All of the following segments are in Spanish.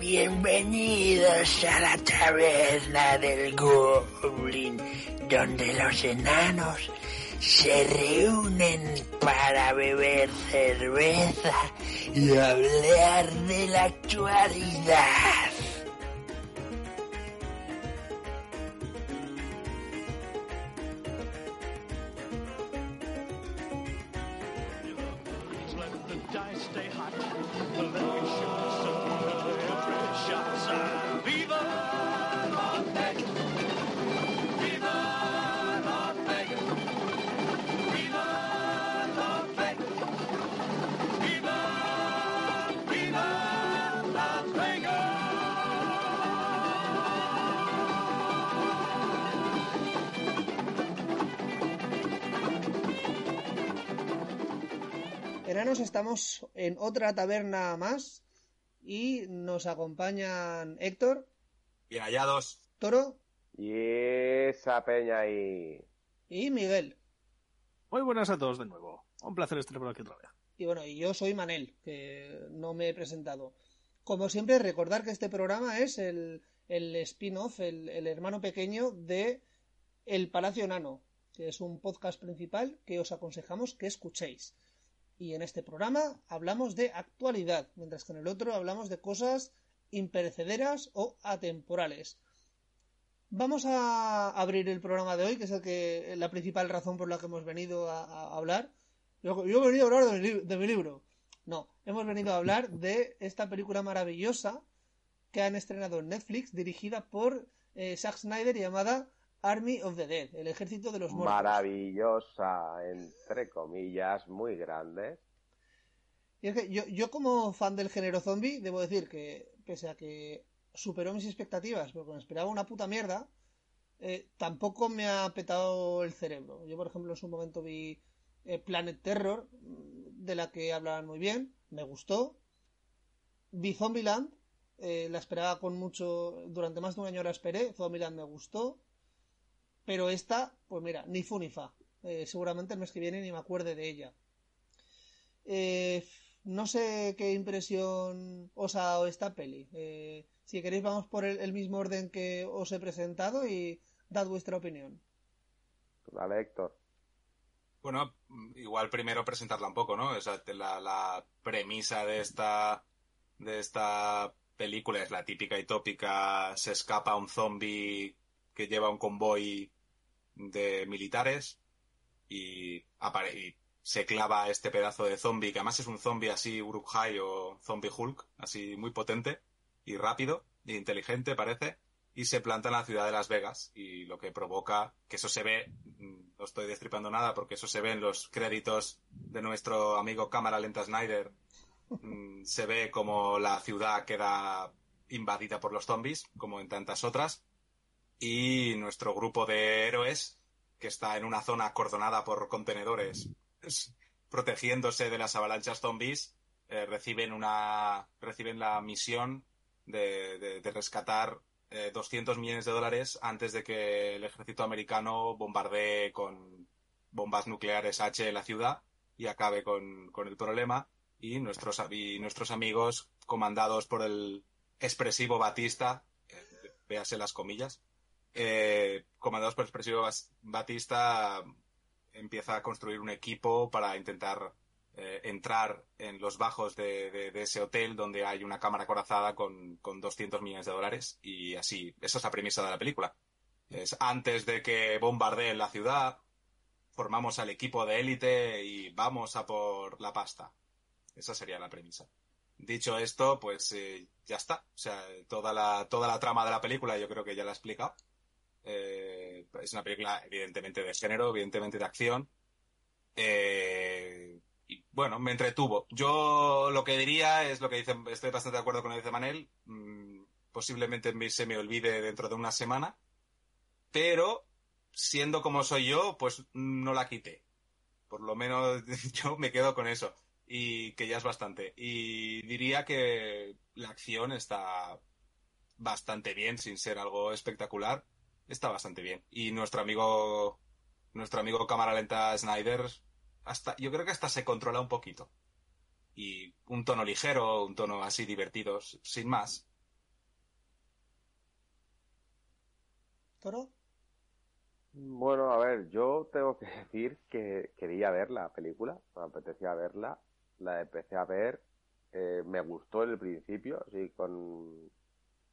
Bienvenidos a la taberna del Goblin, donde los enanos se reúnen para beber cerveza y hablar de la actualidad. En otra taberna más y nos acompañan Héctor, Bien hallados. Toro Y esa peña ahí. y Miguel. Muy buenas a todos de nuevo. Un placer estar por aquí otra vez. Y bueno, y yo soy Manel, que no me he presentado. Como siempre, recordar que este programa es el, el spin-off, el, el hermano pequeño de El Palacio Nano, que es un podcast principal que os aconsejamos que escuchéis. Y en este programa hablamos de actualidad, mientras que en el otro hablamos de cosas imperecederas o atemporales. Vamos a abrir el programa de hoy, que es el que, la principal razón por la que hemos venido a, hablar. Yo, he venido a hablar de mi, libro. No, hemos venido a hablar de esta película maravillosa que han estrenado en Netflix, dirigida por eh, Zack Snyder llamada Army of the Dead, el ejército de los muertos. Maravillosa, entre comillas, muy grande. Y es que yo, yo como fan del género zombie, debo decir que, pese a que superó mis expectativas, porque me esperaba una puta mierda, eh, tampoco me ha petado el cerebro. Yo, por ejemplo, en su momento vi eh, Planet Terror, mm, de la que hablaban muy bien, me gustó. Vi Zombieland, eh, la esperaba con mucho, durante más de un año la esperé, Zombieland me gustó. Pero esta, pues mira, ni fu ni fa. Eh, seguramente el mes que viene ni me acuerde de ella. Eh, no sé qué impresión os ha dado esta peli. Eh, si queréis vamos por el, el mismo orden que os he presentado y dad vuestra opinión. Vale, Héctor. Bueno, igual primero presentarla un poco, ¿no? O sea, la premisa de esta, de esta película es la típica y tópica, se escapa un zombie que lleva un convoy de militares y, se clava este pedazo de zombie, que además es un zombie así Uruk-hai o zombie Hulk, así muy potente y rápido e inteligente parece, y se planta en la ciudad de Las Vegas y lo que provoca que eso se ve, mm, no estoy destripando nada porque eso se ve en los créditos de nuestro amigo cámara lenta Snyder, Mm, se ve como la ciudad queda invadida por los zombies, como en tantas otras, y nuestro grupo de héroes, que está en una zona acordonada por contenedores, es- protegiéndose de las avalanchas zombies, eh, reciben una, reciben la misión de, de- de rescatar eh, 200 millones de dólares antes de que el ejército americano bombardee con bombas nucleares H la ciudad y acabe con, con el problema. Y nuestros, y nuestros amigos, comandados por el expresivo Batista, eh, véase las comillas, eh, comandados por el expresivo Batista, empieza a construir un equipo para intentar eh, entrar en los bajos de ese hotel donde hay una cámara corazada con, con 200 millones de dólares y así, esa es la premisa de la película. Es antes de que bombardeen la ciudad, formamos al equipo de élite y vamos a por la pasta. Esa sería la premisa. Dicho esto, pues eh, ya está. O sea, toda la, toda la trama de la película yo creo que ya la he explicado. Eh, es una película evidentemente de género, evidentemente de acción. Eh, y bueno, me entretuvo. Yo lo que diría es lo que dice, estoy bastante de acuerdo con lo que dice Manel. Mm, posiblemente me- se me olvide dentro de una semana. Pero, siendo como soy yo, pues no la quité. Por lo menos yo me quedo con eso. Y que ya es bastante. Y diría que la acción está bastante bien, sin ser algo espectacular. Está bastante bien. Y nuestro amigo, nuestro amigo cámara lenta Snyder, hasta, yo creo que hasta se controla un poquito. y un tono ligero, un tono así divertido, sin más. ¿Toro? Bueno, a ver, yo tengo que decir que quería ver la película, me apetecía verla, la empecé a ver, eh, me gustó en el principio, así con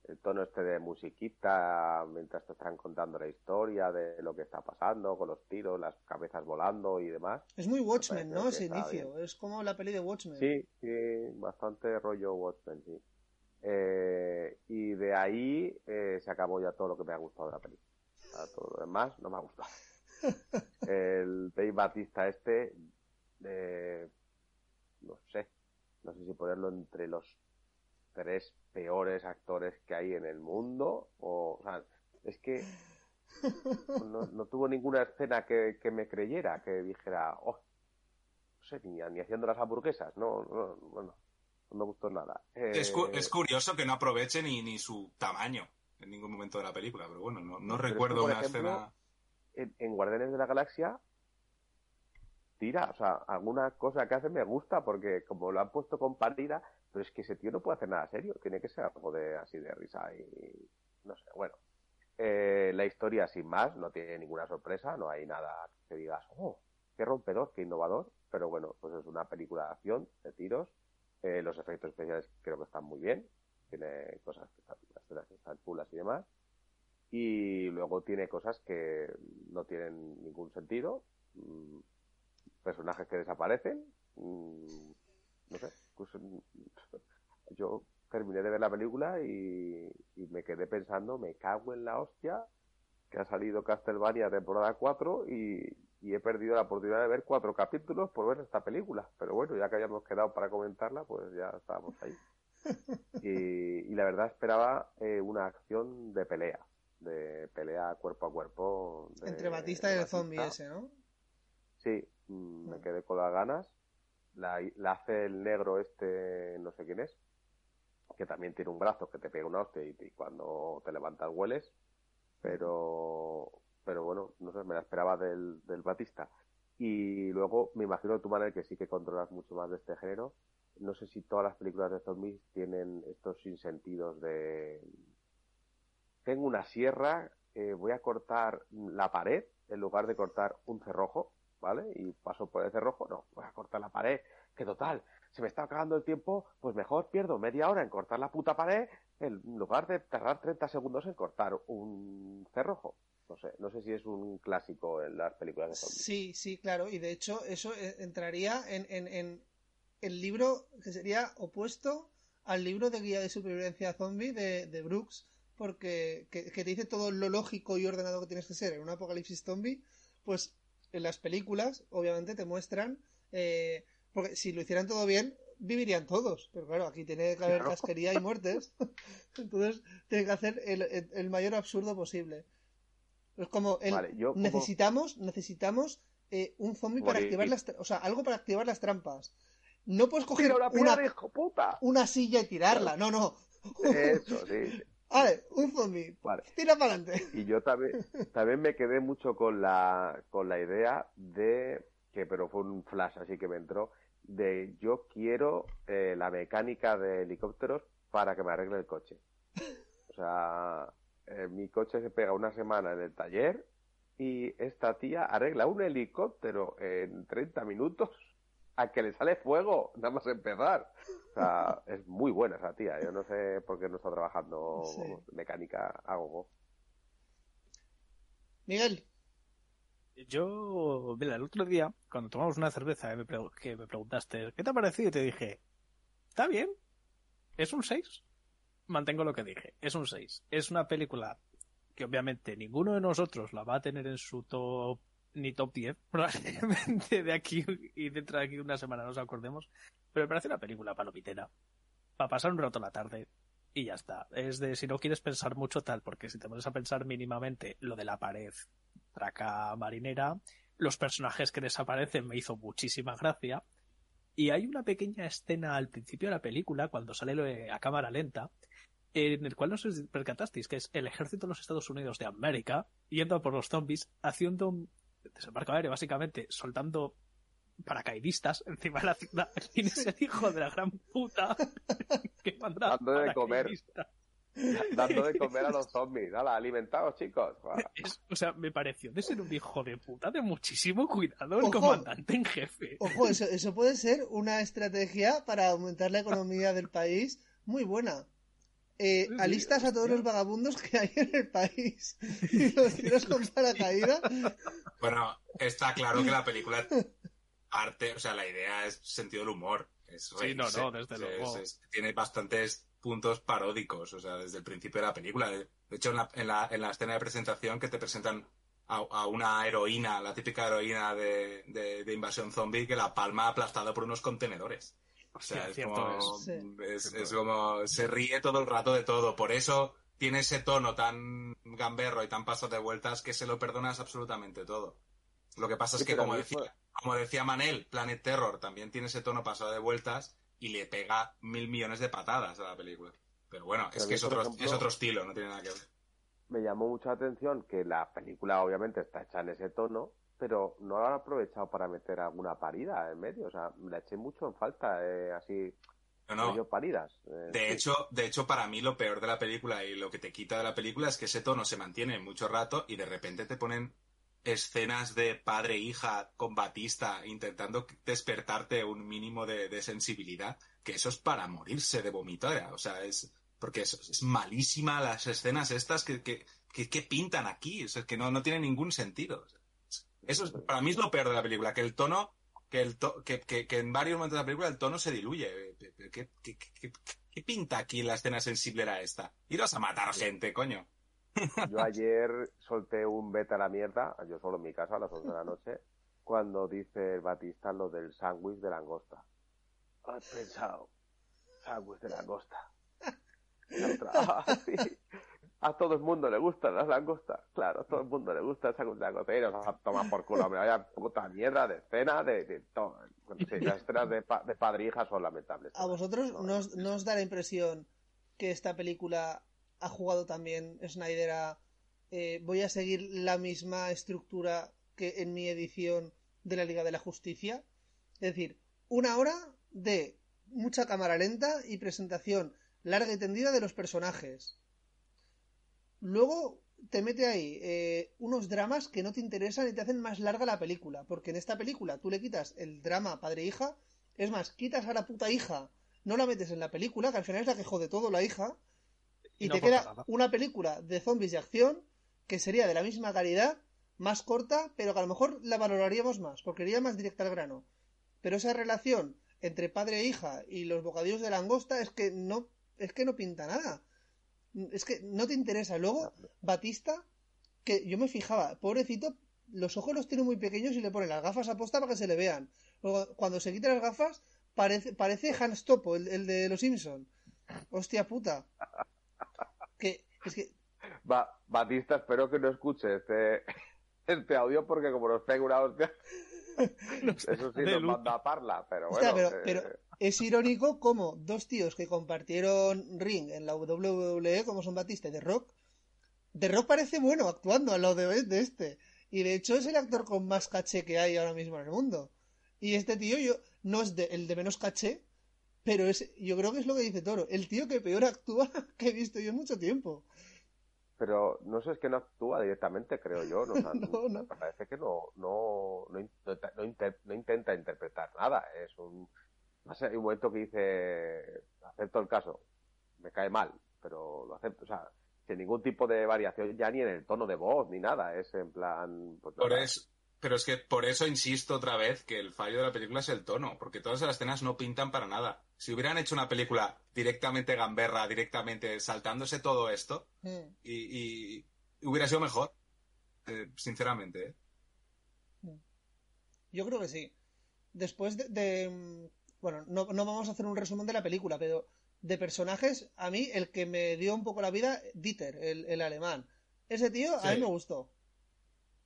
el tono este de musiquita mientras te están contando la historia de lo que está pasando, con los tiros, las cabezas volando y demás. Es muy Watchmen, ¿no? Ese inicio. Es como la peli de Watchmen. Sí, sí, bastante rollo Watchmen, sí. Eh, y de ahí eh, se acabó ya todo lo que me ha gustado de la película. A todo lo demás no me ha gustado. El Dave Batista este, eh, no sé, no sé si ponerlo entre los tres peores actores que hay en el mundo o, o sea, es que no, no tuvo ninguna escena que, que me creyera, que dijera, oh, no sé, ni, ni haciendo las hamburguesas, no, no, bueno, no me gustó nada. Es, cu- Eh, es curioso que no aproveche ni, ni su tamaño en ningún momento de la película, pero bueno, no, no Pero es que, recuerdo una ejemplo, escena. en, en Guardianes de la Galaxia tira, o sea, alguna cosa que hace me gusta porque como lo han puesto con parida, pero es que ese tío no puede hacer nada serio, tiene que ser algo de así de risa y no sé, bueno. Eh, la historia sin más, no tiene ninguna sorpresa, no hay nada que digas, oh, qué rompedor, qué innovador, pero bueno, pues es una película de acción, de tiros, eh, los efectos especiales creo que están muy bien, tiene cosas que están, las escenas que están chulas y demás, y luego tiene cosas que no tienen ningún sentido, mm, personajes que desaparecen, mm, no sé, mm, yo terminé de ver la película y, y me quedé pensando, me cago en la hostia, que ha salido Castlevania temporada 4 y, y he perdido la oportunidad de ver cuatro capítulos por ver esta película. Pero bueno, ya que habíamos quedado para comentarla, pues ya estábamos ahí. Y, y la verdad esperaba eh, una acción de pelea, de pelea cuerpo a cuerpo. de- Entre Batista y el Batista. zombie ese, ¿no? Sí, mm, me Mm. quedé con las ganas. La, la hace el negro este, no sé quién es, que también tiene un brazo que te pega una hostia y, cuando te levantas hueles. Pero, pero bueno, no sé, me la esperaba del, del Batista. Y luego me imagino tú, Manuel, que sí que controlas mucho más de este género. No sé si todas las películas de zombies tienen estos sinsentidos de... Tengo una sierra, eh, voy a cortar la pared en lugar de cortar un cerrojo, ¿vale? Y paso por el cerrojo, no, voy a cortar la pared, que total, se me está acabando el tiempo, pues mejor pierdo media hora en cortar la puta pared en lugar de tardar 30 segundos en cortar un cerrojo. No sé, no sé si es un clásico en las películas de zombies. Sí, sí, claro. Y de hecho, eso eh, entraría en, en, el libro que sería opuesto al libro de guía de supervivencia zombie de, de Brooks, porque que, que te dice todo lo lógico y ordenado que tienes que ser en un apocalipsis zombie, pues en las películas, obviamente, te muestran. eh, porque si lo hicieran todo bien, vivirían todos. Pero claro, aquí tiene que haber Claro. casquería y muertes. Entonces, tiene que hacer el, el- el mayor absurdo posible. Es como el, Vale, yo como- necesitamos, necesitamos eh, un zombie para activar las, o sea, algo para activar las trampas. No puedes coger ¡Tira una una silla y tirarla, no, no. Eso, sí. Vale, un zombie, Vale. tira para adelante. Y yo también, también me quedé mucho con la, con la idea de, que pero fue un flash así que me entró, de yo quiero eh, la mecánica de helicópteros para que me arregle el coche. O sea, eh, mi coche se pega una semana en el taller y esta tía arregla un helicóptero en 30 minutos a que le sale fuego, nada más empezar. O sea, es muy buena esa tía. Yo no sé por qué no está trabajando Sí. mecánica a gogo. Miguel, Yo, mira, el otro día, cuando tomamos una cerveza, eh, me que me preguntaste, ¿qué te ha parecido? Y te dije, está bien, es un 6. Mantengo lo que dije, es un 6. Es una película que obviamente ninguno de nosotros la va a tener en su top, ni top 10, probablemente de aquí y dentro de aquí una semana nos acordemos, pero me parece una película palomitera, para pasar un rato la tarde y ya está. Es de si no quieres pensar mucho tal, porque si te pones a pensar mínimamente lo de la pared, traca marinera, los personajes que desaparecen me hizo muchísima gracia. Y hay una pequeña escena al principio de la película, cuando sale a cámara lenta, en el cual no si percatasteis, que es el ejército de los Estados Unidos de América yendo por los zombies, haciendo desembarco aéreo, básicamente, soltando paracaidistas encima de la ciudad. ¿Quién es el hijo de la gran puta que manda Dando de comer. Dando de comer a los zombies. Hala, alimentados, chicos. Es- o sea, me pareció de ser un hijo de puta de muchísimo cuidado el Ojo. comandante en jefe. Ojo, eso, eso puede ser una estrategia para aumentar la economía del país muy buena. Eh, alistas a todos los vagabundos que hay en el país y los tiras con paracaídas. Bueno, está claro que la película arte, o sea, la idea es sentido del humor. Es Sí, no, no, desde Es- luego. es- tiene bastantes puntos paródicos, o sea, desde el principio de la película. De hecho, en la, en la, en la escena de presentación que te presentan a, a una heroína, la típica heroína de, de- de invasión zombie, que la palma aplastado por unos contenedores. O sea, es cierto como, es. es, es como, se ríe todo el rato de todo. Por eso tiene ese tono tan gamberro y tan paso de vueltas que se lo perdonas absolutamente todo. Lo que pasa es que, como decía, como decía Manel, Planet Terror también tiene ese tono pasado de vueltas y le pega mil millones de patadas a la película. Pero bueno, Pero es que es otro, ejemplo- es otro estilo, no tiene nada que ver. Me llamó mucha atención que la película obviamente está hecha en ese tono, pero no la han aprovechado para meter alguna parida en medio. O sea, la eché mucho en falta, eh, así, No, no. paridas. eh, De sí. hecho, de hecho, para mí lo peor de la película y lo que te quita de la película es que ese tono se mantiene mucho rato y de repente te ponen escenas de padre e hija con Batista intentando despertarte un mínimo de, de sensibilidad, que eso es para morirse de vomitar. O sea, es porque es, es malísima las escenas estas que, que, que, que pintan aquí, o sea, que no, no tiene ningún sentido. Eso es, para mí es lo peor de la película, que el tono que, el to- que, que, que en varios momentos de la película el tono se diluye. ¿Qué, qué, qué, qué- qué pinta aquí la escena sensiblera esta? Iros a matar gente, coño. Yo ayer solté un beta a la mierda, yo solo en mi casa a las 11 de la noche, cuando dice el Batista lo del sándwich de langosta. Has pensado, sándwich de langosta. La otra, "Ah, sí. A todo el mundo le gustan las langostas. Claro, a todo el mundo le gusta de langosta. Y nos a tomar por culo, hombre, vaya puta mierda de escena, de, de todo. Sí, las escenas de, pa- de padre e hija son lamentables. ¿A vosotros No, no os, no os da la impresión que esta película ha jugado también Snyder a eh, voy a seguir la misma estructura que en mi edición de la Liga de la Justicia? Es decir, una hora de mucha cámara lenta y presentación larga y tendida de los personajes. Luego te mete ahí eh, unos dramas que no te interesan y te hacen más larga la película. Porque en esta película tú le quitas el drama padre-hija. Es más, quitas a la puta hija, no la metes en la película, que al final es la que jode todo la hija. Y, Y no te queda nada. una película de zombies de acción que sería de la misma calidad, más corta, pero que a lo mejor la valoraríamos más, porque iría más directa al grano. Pero esa relación entre padre e hija y los bocadillos de langosta es que no, es que no pinta nada. Es que no te interesa. Luego, Batista, que yo me fijaba, pobrecito, los ojos los tiene muy pequeños y le pone las gafas a posta para que se le vean. Luego, cuando se quita las gafas, parece, parece Hans Topo, el, el de los Simpson. Hostia puta. Que, es que, Ba- Batista, espero que no escuche este, este audio porque como nos pega una hostia, eso sí nos manda a parla, pero Hostia, bueno. pero, eh, pero es irónico como dos tíos que compartieron ring en la WWE, como son Batista y The Rock, The Rock parece bueno actuando al lado de, de este. Y de hecho es el actor con más caché que hay ahora mismo en el mundo. Y este tío yo no es de- el de menos caché, pero es, yo creo que es lo que dice Toro, el tío que peor actúa que he visto yo en mucho tiempo. Pero no sé, es que no actúa directamente, creo yo. No, O sea, No, no. Parece que no, no, no, no no intenta interpretar nada. Es un. Hay un momento que dice. Acepto el caso. Me cae mal, pero lo acepto. O sea, sin ningún tipo de variación, ya ni en el tono de voz ni nada. Es en plan. Pues, Por eso, pero es que por eso insisto otra vez que el fallo de la película es el tono, porque todas las escenas no pintan para nada. Si hubieran hecho una película directamente gamberra, directamente saltándose todo esto, Mm. y, y hubiera sido mejor, eh, sinceramente. ¿eh? Yo creo que sí. Después de... de, mm, bueno, no, no vamos a hacer un resumen de la película, pero de personajes, a mí el que me dio un poco la vida, Dieter, el, el alemán. Ese tío a mí me gustó.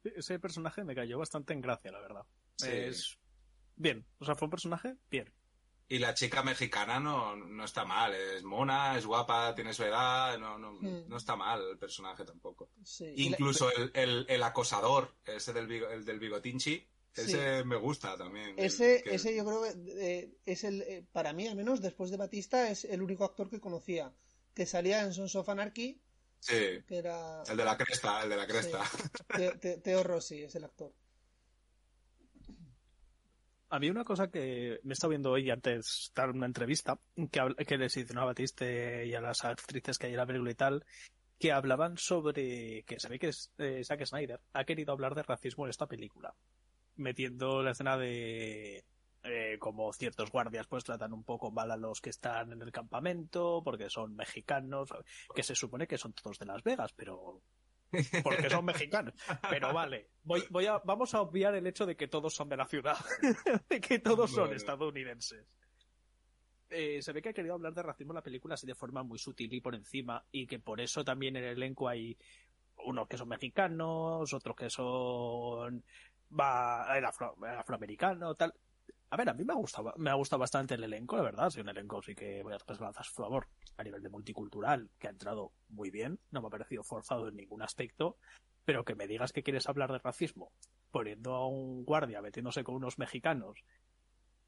Ese personaje me cayó bastante en gracia, la verdad. Sí. Es bien. O sea, fue un personaje bien. Y la chica mexicana no, no está mal, es mona, es guapa, tiene su edad, no, no, Hmm. no está mal el personaje tampoco. Sí. Y la- Incluso el, el- el acosador, ese del, bigo- el del bigotinchi, Ese me gusta también. Ese, que- ese yo creo que eh, es el, eh, para mí al menos, después de Batista, es el único actor que conocía. Que salía en Sons of Anarchy, Sí, que era el de la cresta, el de la cresta. Te- Teo Rossi, es el actor. A mí una cosa que me he estado viendo hoy antes de dar una entrevista que, que les hicieron a Batiste y a las actrices que hay en la película y tal, que hablaban sobre que se ve que es- eh, Zack Snyder ha querido hablar de racismo en esta película, metiendo la escena de eh, como ciertos guardias pues tratan un poco mal a los que están en el campamento porque son mexicanos, que se supone que son todos de Las Vegas, pero porque son mexicanos. Pero vale, voy, voy a, vamos a obviar el hecho de que todos son de la ciudad, de que todos son Bueno. estadounidenses. Eh, se ve que ha querido hablar de racismo en la película así de forma muy sutil y por encima, y que por eso también en el elenco hay unos que son mexicanos, otros que son va, el afro- afroamericano, tal. A ver, a mí me ha gustado, me ha gustado bastante el elenco, la verdad. Sí, un elenco sí que voy a dar a su favor a nivel de multicultural, que ha entrado muy bien, no me ha parecido forzado en ningún aspecto, pero que me digas que quieres hablar de racismo poniendo a un guardia metiéndose con unos mexicanos,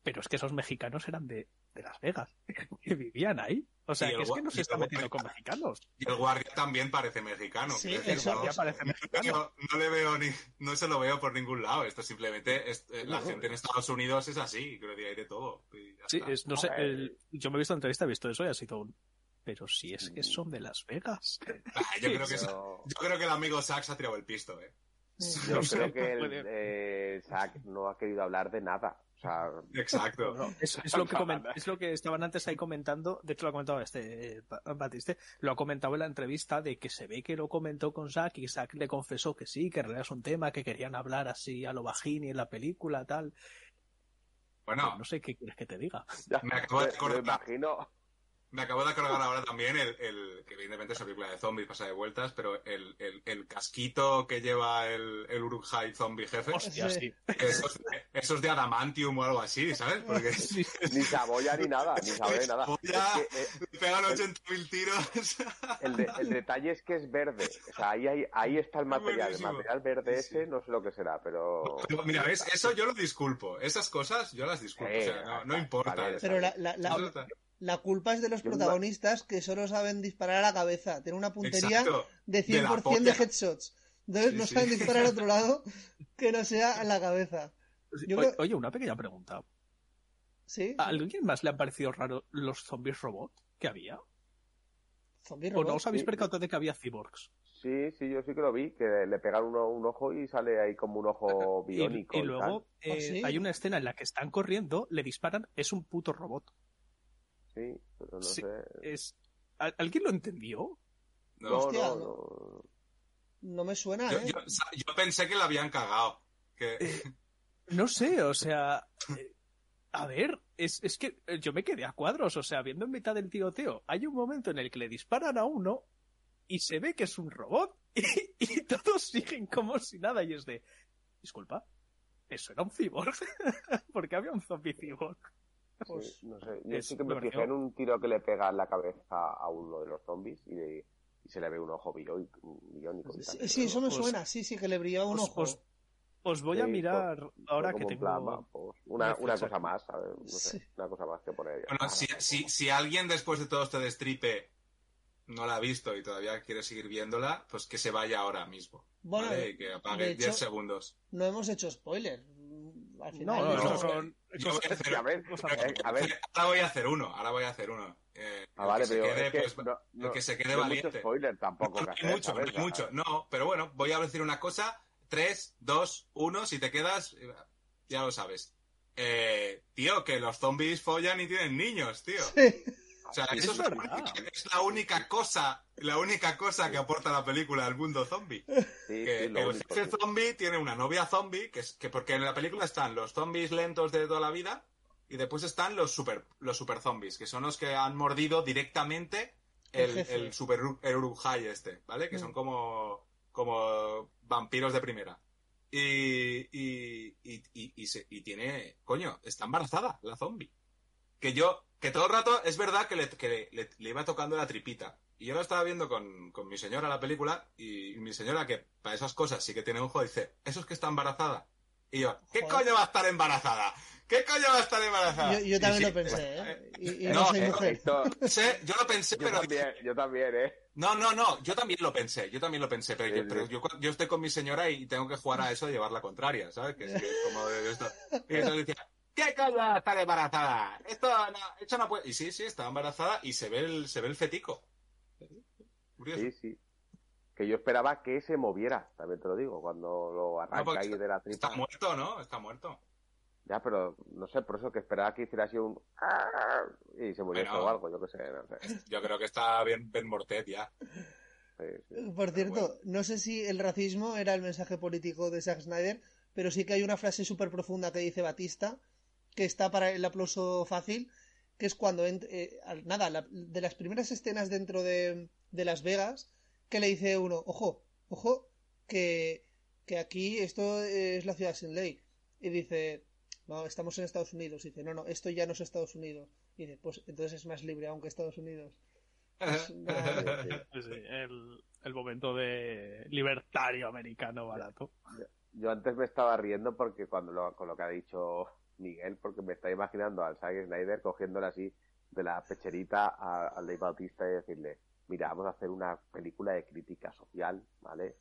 pero es que esos mexicanos eran de, de Las Vegas, que vivían ahí. O sea, que es que no se está metiendo con mexicanos. Y el guardia también parece mexicano. Sí, decir, eso- no, ya parece mexicano. no le veo ni, no se lo veo por ningún lado. Esto simplemente es, eh, la gente en Estados Unidos es así, creo que hay de todo. y ya Sí, está. es, no sé, el- yo me he visto entrevista, he visto eso y ha sido un... Pero si es que son de Las Vegas. Ah, yo, creo que, yo creo que el amigo Sax ha tirado el pisto, eh. Yo creo que el, puede- eh, Zack no ha querido hablar de nada. Sea, Exacto. No, es, es lo que es lo que estaban antes ahí comentando, de hecho lo ha comentado este eh, Ba- Batiste, lo ha comentado en la entrevista de que se ve que lo comentó con Zack y Zack le confesó que sí, que en realidad es un tema que querían hablar así a lo bajín y en la película tal. Bueno, Pues no sé qué quieres que te diga. ya Me acabo de acordar. me imagino. Me acabo de acordar ahora también el, el- que evidentemente es una película de zombies, pasa de vueltas, pero el, el, el casquito que lleva el, el Uruk-hai zombie jefe, Hostia, Sí. esos, esos de adamantium o algo así, ¿sabes? Porque Ni saboya ni nada, ni saboya ni nada. Es que, eh, pegan 80.000 tiros. el, de- el detalle es que es verde. O sea, ahí, hay- ahí está el material. El material verde ese no sé lo que será, pero. Pero mira, ¿ves? Eso yo lo disculpo. Esas cosas yo las disculpo. o sea, no, no importa. vale, Pero la. La culpa es de los protagonistas que solo saben disparar a la cabeza. Tienen una puntería Exacto. de De la 100% de, polla. headshots. Entonces Sí, no sí. saben disparar a otro lado que no sea a la cabeza. Yo Oye, creo- oye, una pequeña pregunta. ¿Sí? ¿A alguien más le han parecido raro los zombies robot que había? ¿O no os habéis sí. percatado de que había cyborgs? Sí, sí, yo sí que lo vi, que le pegan uno, un ojo y sale ahí como un ojo biónico. y y luego ¿Ah, eh, sí? hay una escena en la que están corriendo, le disparan, es un puto robot. Sí, pero no Sí. sé. Es... ¿Al- ¿Alguien lo entendió? No, No, Hostia, no, no. no. No me suena, yo, ¿eh? yo- yo pensé que lo habían cagado. Que, No sé, o sea... eh, A ver, es, es que eh, yo me quedé a cuadros, o sea, viendo en mitad del tiroteo, hay un momento en el que le disparan a uno y se ve que es un robot y, y todos siguen como si nada y es de... Disculpa, eso era un cyborg. Porque había un zombie cyborg. Pues, Sí, no sé. Yo es- sí que me fijé en un tiro que le pega en la cabeza a uno de los zombies y, le- y se le ve un ojo bió- biónico. sí, sí, eso me Pues- suena. Sí, sí, que le brillaba un Os- ojo. os- Os voy a Sí, mirar ahora que tengo... pues, una, cosa más, ¿sabes? No sé, Sí. una cosa más que poner. bueno, si, si, si alguien después de todo este destripe no la ha visto y todavía quiere seguir viéndola, pues que se vaya ahora mismo. Bueno, ¿vale? Y que apague de hecho- 10 segundos. No hemos hecho spoiler. Al final, No, no, yo- esos no. son... Yo voy a hacer- A ver, Cosa eh, a ver. Ahora voy a hacer uno, ahora voy a hacer uno. Eh, Ah, vale, que se pero quede, es que pues, no, no- el que se quede no valiente. mucho spoiler tampoco No hacer, mucho, mucho. No, pero bueno, voy a decir una cosa. 3, 2, 1, si te quedas, eh, ya lo sabes. Eh, tío, que los zombies follan y tienen niños, tío. O sea, eso es es, la verdad. única- es la única cosa, la única cosa que aporta la película al mundo zombie. Sí, Que sí, el único, jefe sí. zombie tiene una novia zombie, que es que porque en la película están los zombies lentos de toda la vida y después están los super, los super zombies, que son los que han mordido directamente El el, super el Uruk-hai este, ¿vale? Que son Mm. como, como vampiros de primera. Y, y, y, y, y se- y tiene, coño, está embarazada la zombie. Que yo, que todo el rato es verdad que le, que le, le iba tocando la tripita. Y yo lo estaba viendo con, con mi señora la película y mi señora que para esas cosas sí que tiene ojo dice, eso es que está embarazada. Y yo, ¿qué Joder. coño va a estar embarazada? ¿Qué coño va a estar embarazada? Yo, también sí, lo pensé, ¿eh? Y, y no, No, soy eh, mujer. Esto- pensé- yo lo pensé, yo pero también, yo también, ¿eh? No, no, no, yo también lo pensé, yo también lo pensé, pero, Sí, yo, pero sí. yo, yo estoy con mi señora y tengo que jugar a eso de llevar la contraria, ¿sabes? Que es, que como de esto. Y entonces decía, ¿qué coño estar embarazada? Esto no, esto no puede... Y sí, sí, estaba embarazada y se ve el, se ve el fetico. Curioso. Sí, sí. Que yo esperaba que se moviera, también te lo digo, cuando lo No, arranca ahí de la tripa. Está muerto, ¿no? Está muerto. Ya, pero no sé, por eso que esperaba que hiciera así un... Y se muriese Bueno. o algo, yo qué sé, no sé. Yo creo que está bien Ben Mortet ya. Sí, sí. Por cierto, bueno. no sé si el racismo era el mensaje político de Zack Snyder, pero sí que hay una frase súper profunda que dice Batista, que está para el aplauso fácil, que es cuando, eh, nada, la- de las primeras escenas dentro de, de Las Vegas, que le dice uno, ojo, ojo, que, que aquí esto es la ciudad sin ley. Y dice, no, estamos en Estados Unidos. Y dice, no, no, esto ya no es Estados Unidos. Y dice, pues entonces es más libre, aunque Estados Unidos. Es una- Sí, sí, el, el momento de libertario americano barato. Yo antes me estaba riendo porque cuando lo, con lo que ha dicho Miguel, porque me estaba imaginando al Zack Snyder cogiéndole así de la pecherita al Dave Bautista y decirle, mira, vamos a hacer una película de crítica social, ¿vale?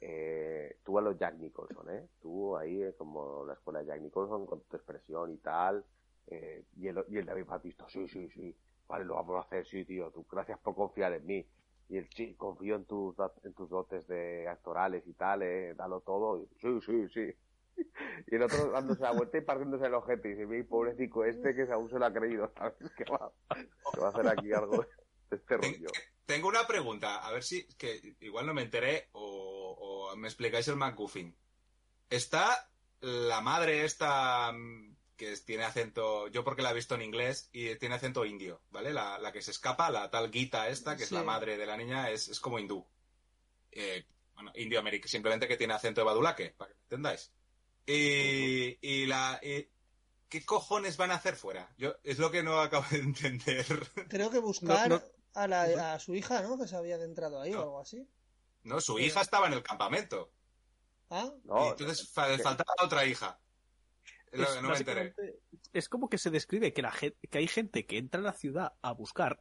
Eh, tú a los Jack Nicholson, ¿eh? Tú ahí eh, como la escuela de Jack Nicholson con tu expresión y tal. eh, y, el, y el David Bautista, sí, sí, sí, vale, lo vamos a hacer, sí, tío, tú gracias por confiar en mí. Y el sí, confío en tus, en tus dotes de actorales y tal, eh, dalo todo. Y, sí, sí, sí. Y el otro dándose la vuelta y partiéndose el ojete. Y dice, mi pobrecito este que aún se lo ha creído, ¿sabes? Que va, que va a hacer aquí algo de este rollo. Tengo una pregunta, a ver si, que igual no me enteré o, o me explicáis el McGuffin. Está la madre esta mm, que tiene acento, yo porque la he visto en inglés y tiene acento indio, ¿vale? La, la que se escapa, la tal Gita esta, que es la madre de la niña, es, es como hindú. Eh, bueno, indio americano, simplemente que tiene acento de badulaque, para que me entendáis. Y, y la... y- ¿Qué cojones van a hacer fuera? Yo es lo que no acabo de entender. Creo que buscar No, no. A, la, a su hija, ¿no? Que se había adentrado ahí o algo así. No, su hija estaba en el campamento. Ah, No, y entonces fa- que- faltaba otra hija. Es lo Es que no me enteré. es como que se describe que, la gen- que hay gente que entra a la ciudad a buscar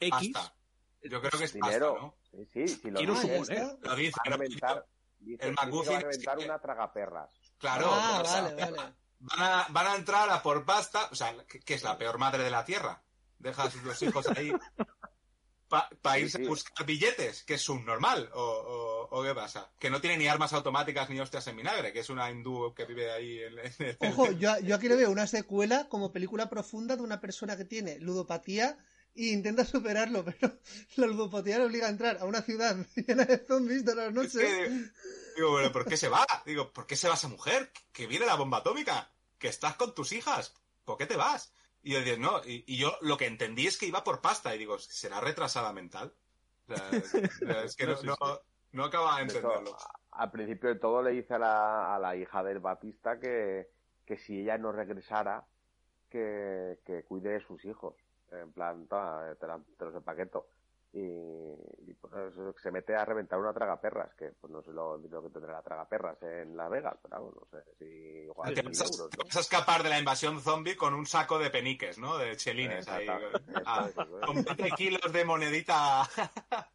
X. Pasta. Yo creo que es dinero. pasta, ¿no? Sí, sí, sí, lo Quiero suponer. Lo dice. Va a ¿no? reventar, dice, el dice que McGuffin va a es reventar que- una tragaperras. Claro, ah, o sea, vale, vale. Van, a, van a entrar a por pasta, o sea, que, que es la peor madre de la tierra. Deja a sus dos hijos ahí para Sí, irse sí. a buscar billetes, que es subnormal. O, o, ¿O qué pasa? Que no tiene ni armas automáticas ni hostias en vinagre, que es una hindú que vive ahí en, en- en- Ojo, yo, yo aquí le veo una secuela como película profunda de una persona que tiene ludopatía e intenta superarlo, pero la ludopatía le obliga a entrar a una ciudad llena de zombies de las Es noches. que, digo, bueno, ¿por qué se va? Digo, ¿por qué se va esa mujer? Que viene la bomba atómica, que estás con tus hijas, ¿por qué te vas? Y yo digo, no, y, y yo lo que entendí es que iba por pasta, y digo, ¿será retrasada mental? O sea, es que no, No, no, acaba de Eso, entenderlo. al principio de todo le dice a la, a la hija del Batista que, que si ella no regresara, que, que cuide de sus hijos. En plan, toma, te, la- te los empaqueto. Y, y pues se mete a reventar una tragaperras, que pues no sé lo, lo que tendrá la tragaperras en Las Vegas, pero vamos, no sé si igual Te mil vas, a, euros, te ¿no? vas a escapar de la invasión zombie con un saco de peniques, ¿no? De chelines ahí. Ah, con 20 kilos de monedita.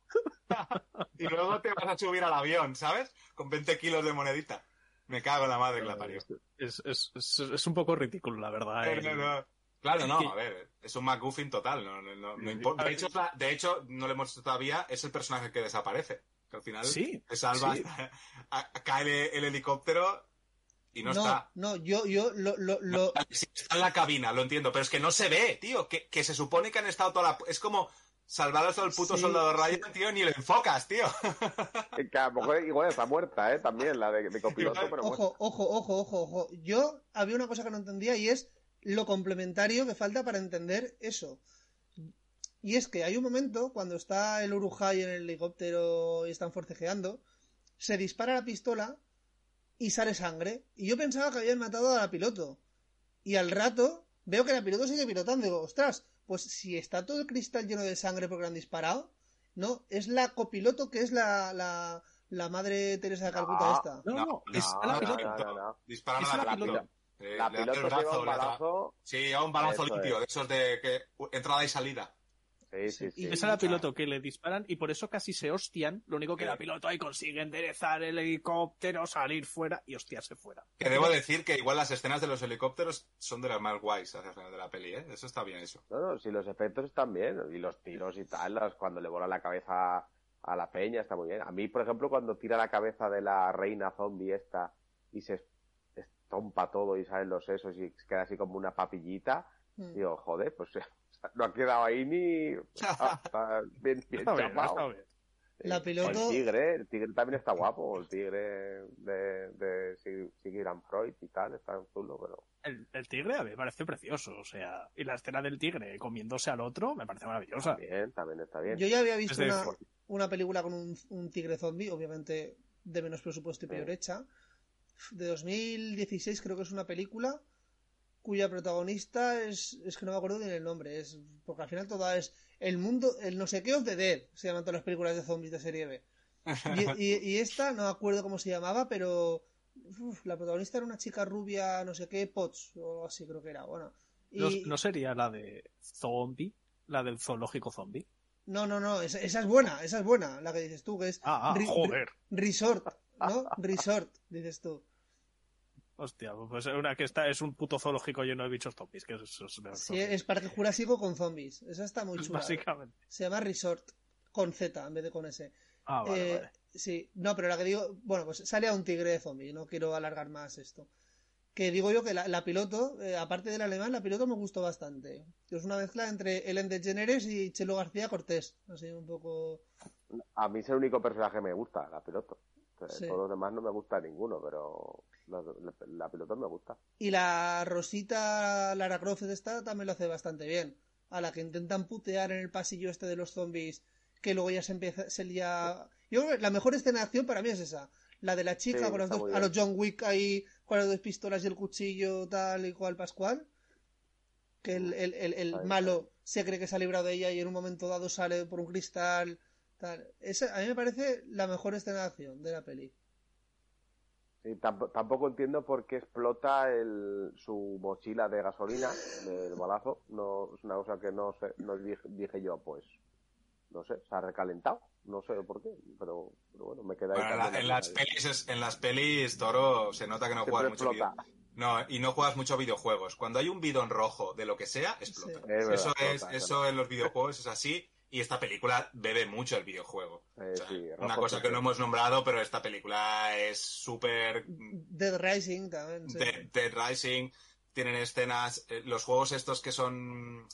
y luego te vas a subir al avión, ¿sabes? Con 20 kilos de monedita. Me cago en la madre que la parió. Es, es, es, es un poco ridículo, la verdad. No, no, no. Claro, no, a ver, es un McGuffin total. No, no, no- no importa. De, hecho, de no lo hemos visto todavía, es el personaje que desaparece. Que al final Sí, se salva, sí. hasta- a- a- cae el, el helicóptero y no, no, está. no, yo, yo lo, lo, lo- está en la cabina, lo entiendo, pero es que no se ve, tío. Que, que se supone que han estado toda la. Es como salvar al puto Sí, soldado sí. Ryan, tío, ni lo enfocas, tío. Que a lo mejor igual está muerta, ¿eh? También, la de, de copiloto, pero bueno. Ojo, ojo, ojo, ojo, ojo. Yo había una cosa que no entendía y es lo complementario que falta para entender eso. Y es que hay un momento cuando está el Urujai en el helicóptero y están forcejeando, se dispara la pistola y sale sangre. Y yo pensaba que habían matado a la piloto. Y al rato veo que la piloto sigue pilotando. Y digo, ostras, pues si está todo el cristal lleno de sangre porque lo han disparado, no, es la copiloto que es la, la, La madre Teresa de Calcuta No. esta. No, no, No, es a la piloto. no, no, no. Disparan Es a la, la piloto. Eh, La le lleva un balazo. Sí, lleva un balazo Eso limpio, es. de esos de que entrada y salida. Sí, sí, sí. Y Es a la piloto que le disparan y por eso casi se hostian. Lo único que la piloto ahí consigue enderezar el helicóptero, salir fuera y hostiarse fuera. Que debo decir que igual las escenas de los helicópteros son de las más guays hacia el final de la peli, ¿eh? Eso está bien eso. No, no, si los efectos están bien, y los tiros y tal, las- cuando le vola la cabeza a la peña está muy bien. A mí, por ejemplo, cuando tira la cabeza de la reina zombie esta y se estompa todo y salen los sesos y queda así como una papillita, Mm. digo, joder, pues no ha quedado ahí ni... Está, está bien, bien Está bien, chapado. está bien. La piloto- El tigre, el tigre también está guapo, el tigre de, de Sig- Sigurd Freud y tal, está chulo, pero... El, el tigre a mí me parece precioso, o sea, y la escena del tigre comiéndose al otro me parece maravillosa. Bien, también está bien. Yo ya había visto una, una película con un, un tigre zombie, obviamente de menos presupuesto y peor Sí. hecha. De 2016 creo que es una película cuya protagonista es, es que no me acuerdo bien el nombre, es porque al final toda es el mundo, el no sé qué of the dead, se llaman todas las películas de zombies de serie B. Y, y- y esta, no me acuerdo cómo se llamaba, pero uf, la protagonista era una chica rubia, no sé qué, Potts, o algo así creo que era. Bueno, y, ¿No, no sería la de zombie? La del zoológico zombie. no, no, no, esa, esa es buena, esa es buena, la que dices tú, que es Ah, ah, joder. Resort, ¿no? Resort, dices tú. Hostia, pues una que está es un puto zoológico lleno de bichos zombies, que es mejor. Sí, es Parque Jurásico con zombies. Esa está muy chula. Básicamente. Se llama Resort con Z en vez de con S. Ah, vale, Eh, vale. Sí, no, pero la que digo, bueno, pues sale a un tigre de zombie, no quiero alargar más esto. Que digo yo que la, la piloto, eh, aparte del alemán, la piloto me gustó bastante. Es una mezcla entre Ellen DeGeneres y Chelo García Cortés. Así un poco. A mí es el único personaje que me gusta, la piloto. Eh, Sí. Todos los demás no me gusta ninguno, pero la, la- me gusta. Y la Rosita Lara Croft de esta también lo hace bastante bien. A la que intentan putear en el pasillo este de los zombies, que luego ya se empieza, se lía... Yo la mejor escena de acción para mí es esa. La de la chica Sí, con está dos, a los John Wick ahí, con las dos pistolas y el cuchillo, tal y cual Pascual. Que el, el, el, el malo se cree que se ha librado de ella y en un momento dado sale por un cristal. Tal. Esa, a mí me parece la mejor escena de acción de la peli. Tamp- tampoco entiendo por qué explota el, su mochila de gasolina del balazo. No, es una cosa que no sé, no dije, dije yo, pues, no sé, se ha recalentado. No sé por qué, pero, pero bueno, me queda ahí Bueno, en, la- las pelis, es- en las pelis, Toro, se nota que no juegas mucho video- No, y no juegas mucho videojuegos. Cuando hay un bidón rojo de lo que sea, explota. Sí. Es verdad, eso explota, es eso en los videojuegos es así. Y esta película bebe mucho el videojuego. Eh, O sea, sí, una cosa sí que no hemos nombrado, pero esta película es súper Dead Rising también. sí. Dead, Dead Rising. Tienen escenas, eh, los juegos estos que son,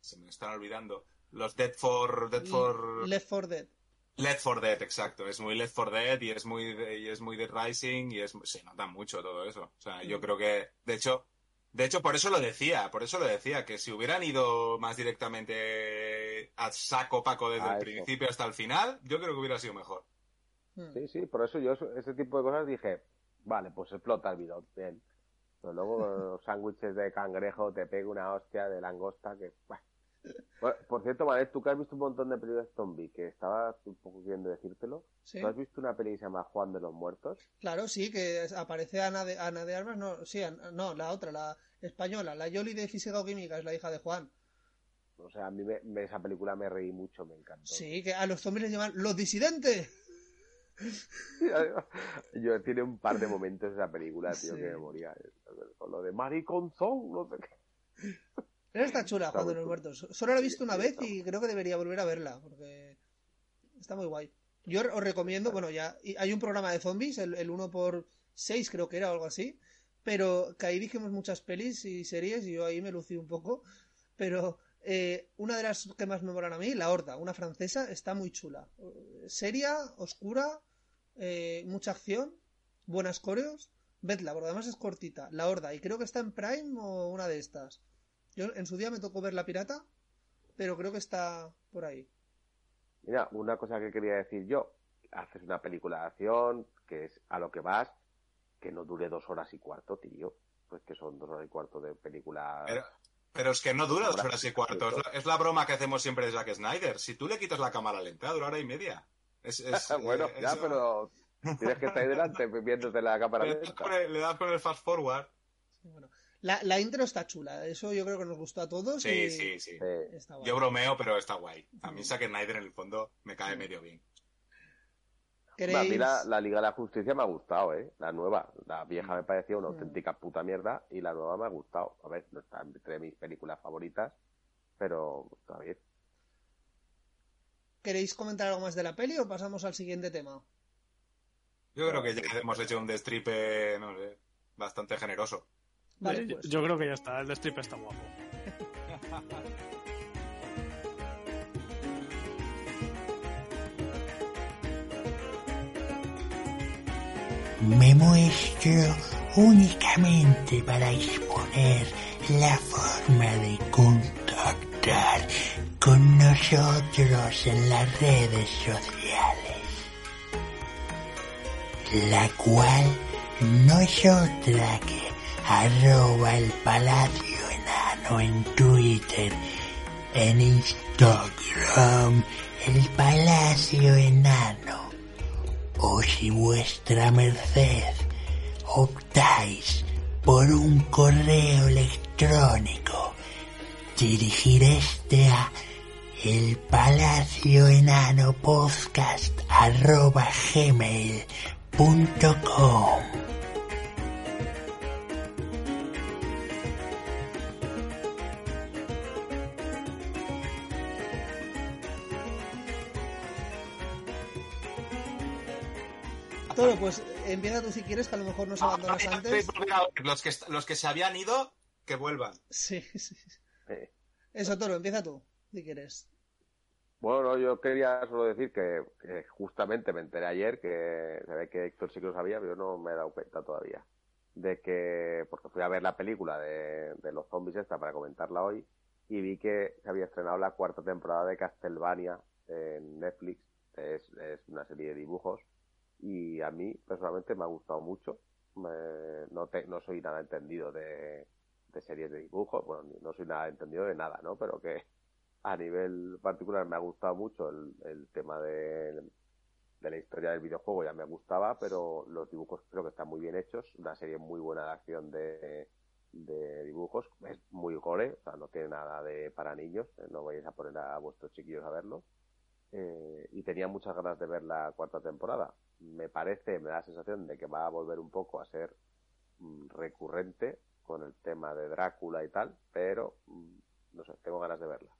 se me están olvidando, los Dead for, Dead for, Left 4 Dead. Left 4 Dead, exacto. Es muy Left 4 Dead y es muy, y es muy Dead Rising y es, se nota mucho todo eso. O sea, yo Mm. creo que, de hecho, de hecho, por eso lo decía, por eso lo decía, que si hubieran ido más directamente a saco paco desde A el eso. principio hasta el final, yo creo que hubiera sido mejor. Hmm. Sí, sí, por eso yo ese tipo de cosas dije, vale, pues explota el bidón, bien. Pero luego los sándwiches de cangrejo te pega una hostia de langosta que... bah. Por, por cierto, Manet, tú que has visto un montón de películas zombie, que estaba un poco queriendo decírtelo, Sí. ¿tú has visto una peli que se llama Juan de los Muertos? Claro, sí, que aparece Ana de, Ana de Armas, no, sí, no, la otra, la española, la Yoli de Física o Química, es la hija de Juan. O sea, a mí me- me- esa película me reí mucho, me encantó. Sí, que a los zombies les llaman los disidentes. Yo tiene un par de momentos esa película, tío, Sí. que me moría. Con lo de mariconzón, no sé qué. Esa está chula, Está Juan de los. Muertos. Solo la he visto una vez y creo que debería volver a verla, porque está muy guay. Yo os recomiendo, bueno, ya hay un programa de zombies, el, el 1 por 6 creo que era o algo así, pero que ahí dijimos muchas pelis y series y yo ahí me lucí un poco, pero eh, una de las que más me molan a mí, La Horda, una francesa, está muy chula. Seria, oscura, eh, mucha acción, buenas coreos, vedla, porque además es cortita, La Horda, y creo que está en Prime o una de estas. Yo en su día me tocó ver La Pirata, pero creo que está por ahí. Mira, una cosa que quería decir yo. Haces una película de acción, que es a lo que vas, que no dure dos horas y cuarto, tío. Pues que son dos horas y cuarto de película. Pero, pero es que no dura dos horas y cuarto. Es la, es la broma que hacemos siempre de Zack Snyder. Si tú le quitas la cámara lenta, dura hora y media. Es, es, bueno, eh, ya, eso- pero tienes que estar ahí delante viéndote la cámara le, das lenta. con el, le das con el fast forward. Bueno, la, la intro está chula, eso yo creo que nos gustó a todos. Sí, y sí, sí. Está guay. Yo bromeo, pero está guay. A mí Zack Snyder en el fondo me cae medio bien. a ¿Queréis- mí la, la Liga de la Justicia me ha gustado, ¿eh? La nueva. La vieja me parecía una auténtica puta mierda y la nueva me ha gustado. A ver, no está entre mis películas favoritas, pero está bien. ¿Queréis comentar algo más de la peli o pasamos al siguiente tema? Yo creo que ya hemos hecho un destripe, no sé, bastante generoso. Vale, yo, pues. yo creo que ya está, el de strip está guapo. Me muestro únicamente para exponer la forma de contactar con nosotros en las redes sociales, la cual no es otra que arroba el palacio enano en Twitter, en Instagram, el palacio enano o si vuestra merced optáis por un correo electrónico, dirigir este a el palacio enano podcast arroba gmail punto com. Empieza tú si quieres, que a lo mejor nos abandonas antes. Los que, los que se habían ido, que vuelvan. Sí, sí. Eso, Toro, empieza tú, si quieres. Bueno, yo quería solo decir que, que justamente me enteré ayer, que se ve que Héctor sí que lo sabía, pero yo no me he dado cuenta todavía, de que, porque fui a ver la película de, de los zombies esta para comentarla hoy, y vi que se había estrenado la cuarta temporada de Castlevania en Netflix, es, es una serie de dibujos, y a mí personalmente me ha gustado mucho, Me- no, te- no soy nada entendido de, series de dibujos, bueno, no soy nada entendido de nada, ¿no? Pero que a nivel particular me ha gustado mucho el, tema de, de la historia del videojuego, ya me gustaba, pero los dibujos creo que están muy bien hechos, una serie muy buena de acción de, de dibujos, es muy gore, o sea, no tiene nada de para niños, eh, no vayáis a poner a vuestros chiquillos a verlo. Eh, y tenía muchas ganas de ver la cuarta temporada. Me parece, me da la sensación de que va a volver un poco a ser mm, recurrente con el tema de Drácula y tal, pero mm, no sé, tengo ganas de verla.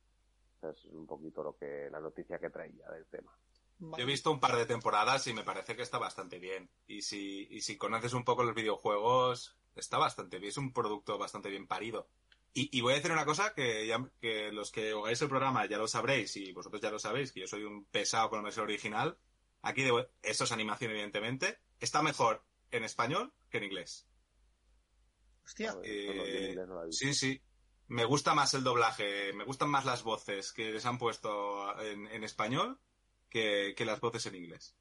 Esa Es un poquito lo que la noticia que traía del tema. Yo he visto un par de temporadas y me parece que está bastante bien. Y si, y si conoces un poco los videojuegos, está bastante bien. Es un producto bastante bien parido. Y, y voy a decir una cosa que, ya, que los que ogáis el programa ya lo sabréis y vosotros ya lo sabéis, que yo soy un pesado con el versión original. Aquí, de, eso es animación, evidentemente. Está mejor en español que en inglés. Hostia, no la. Sí, sí. Me gusta más el doblaje, me gustan más las voces que les han puesto en, en español que, que las voces en inglés.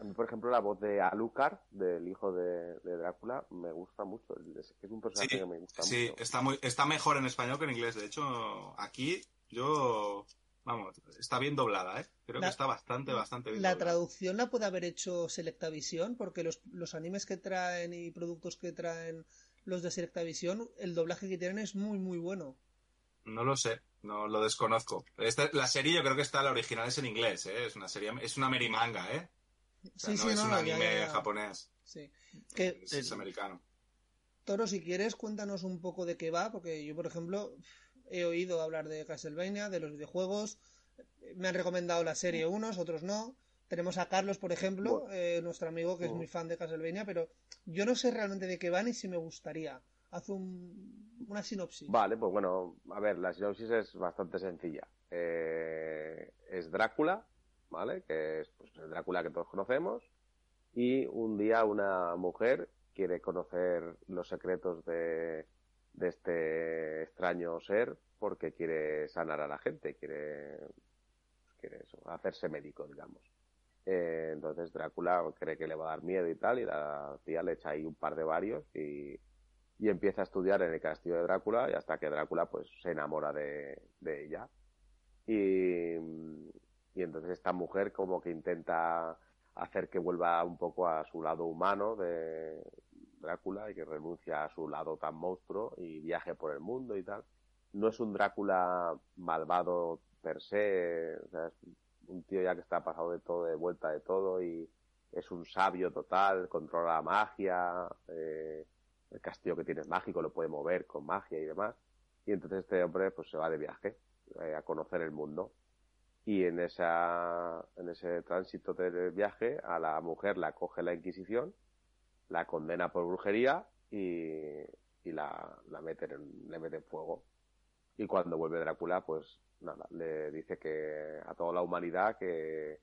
A mí, por ejemplo, la voz de Alucard, del hijo de, de Drácula, me gusta mucho. Es, es un personaje Sí, que me gusta Sí, mucho. está muy, está mejor en español que en inglés. De hecho, aquí yo, vamos, está bien doblada, ¿eh? Creo La- que está bastante, bastante bien la doblada. traducción la puede haber hecho Selectavisión, porque los, los animes que traen y productos que traen los de Selectavisión, el doblaje que tienen es muy, muy bueno. No lo sé, no lo desconozco. Esta, la serie yo creo que está, la original es en inglés, ¿eh? Es una serie, es una merimanga, ¿eh? O sea, Sí, no sí, es no, un anime ya, ya, ya. japonés. Sí. Que, Es, es americano. Toro, si quieres, cuéntanos un poco de qué va, porque yo, por ejemplo, he oído hablar de Castlevania, de los videojuegos, me han recomendado la serie unos, otros no. Tenemos a Carlos, por ejemplo, Bueno. eh, nuestro amigo que es Oh. muy fan de Castlevania, pero yo no sé realmente de qué va ni si me gustaría. Haz un, una sinopsis. Vale, pues bueno, a ver, la sinopsis es bastante sencilla. Eh, es Drácula, ¿vale? Que es pues, el Drácula que todos conocemos. Y un día una mujer quiere conocer los secretos de, de este extraño ser porque quiere sanar a la gente, quiere, quiere eso, hacerse médico, digamos. Eh, entonces Drácula cree que le va a dar miedo y tal, y la tía le echa ahí un par de varios y, y empieza a estudiar en el castillo de Drácula y hasta que Drácula pues se enamora de, de ella. Y, Y entonces esta mujer como que intenta hacer que vuelva un poco a su lado humano de Drácula y que renuncia a su lado tan monstruo y viaje por el mundo y tal. No es un Drácula malvado per se, o sea, es un tío ya que está pasado de todo, de vuelta de todo y es un sabio total, controla la magia, eh, el castillo que tiene es mágico, lo puede mover con magia y demás. Y entonces este hombre pues se va de viaje eh, a conocer el mundo. Y en esa, en ese tránsito del viaje a la mujer la coge la Inquisición, la condena por brujería y, y la, la meten en, le meten fuego. Y cuando vuelve Drácula, pues nada, le dice que a toda la humanidad que,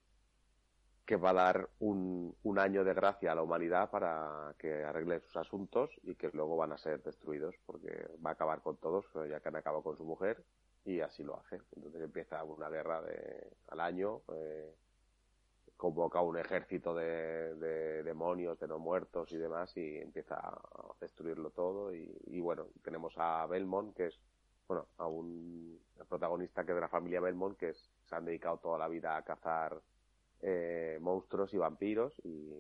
que va a dar un, un año de gracia a la humanidad para que arregle sus asuntos y que luego van a ser destruidos porque va a acabar con todos, ya que han acabado con su mujer y así lo hace. Entonces empieza una guerra de, al año, eh, convoca un ejército de, de demonios, de no muertos y demás y empieza a destruirlo todo y, y bueno, tenemos a Belmont que es bueno, a un protagonista que es de la familia Belmont que es, se han dedicado toda la vida a cazar eh, monstruos y vampiros y,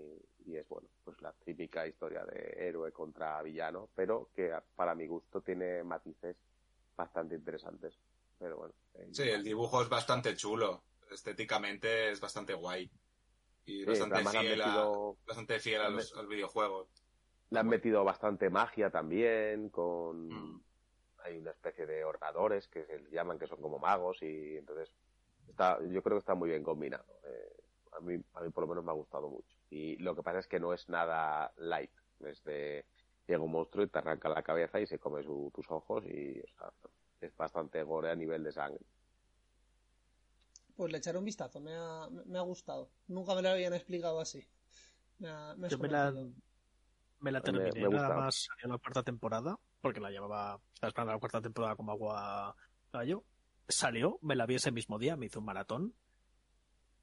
y, es bueno, pues la típica historia de héroe contra villano, pero que para mi gusto tiene matices bastante interesantes. Pero bueno. Eh, Sí, el dibujo es bastante chulo. Estéticamente es bastante guay. Y Sí, bastante, fiel a, metido- bastante fiel a han los- al videojuego. Le han metido bastante magia también, con... Mm. Hay una especie de oradores que se llaman, que son como magos, y entonces está, yo creo que está muy bien combinado. Eh, a, mí, a mí por lo menos me ha gustado mucho. Y lo que pasa es que no es nada light. Es de... Llega un monstruo y te arranca la cabeza y se come su- tus ojos y o sea, es bastante gore a nivel de sangre. Pues le echaré un vistazo, me ha, me ha gustado. Nunca me lo habían explicado así. Me ha, me Yo me la, me la terminé, me nada más salió la cuarta temporada, porque la llevaba, estaba esperando la cuarta temporada como agua gallo. Salió, me la vi ese mismo día, me hizo un maratón.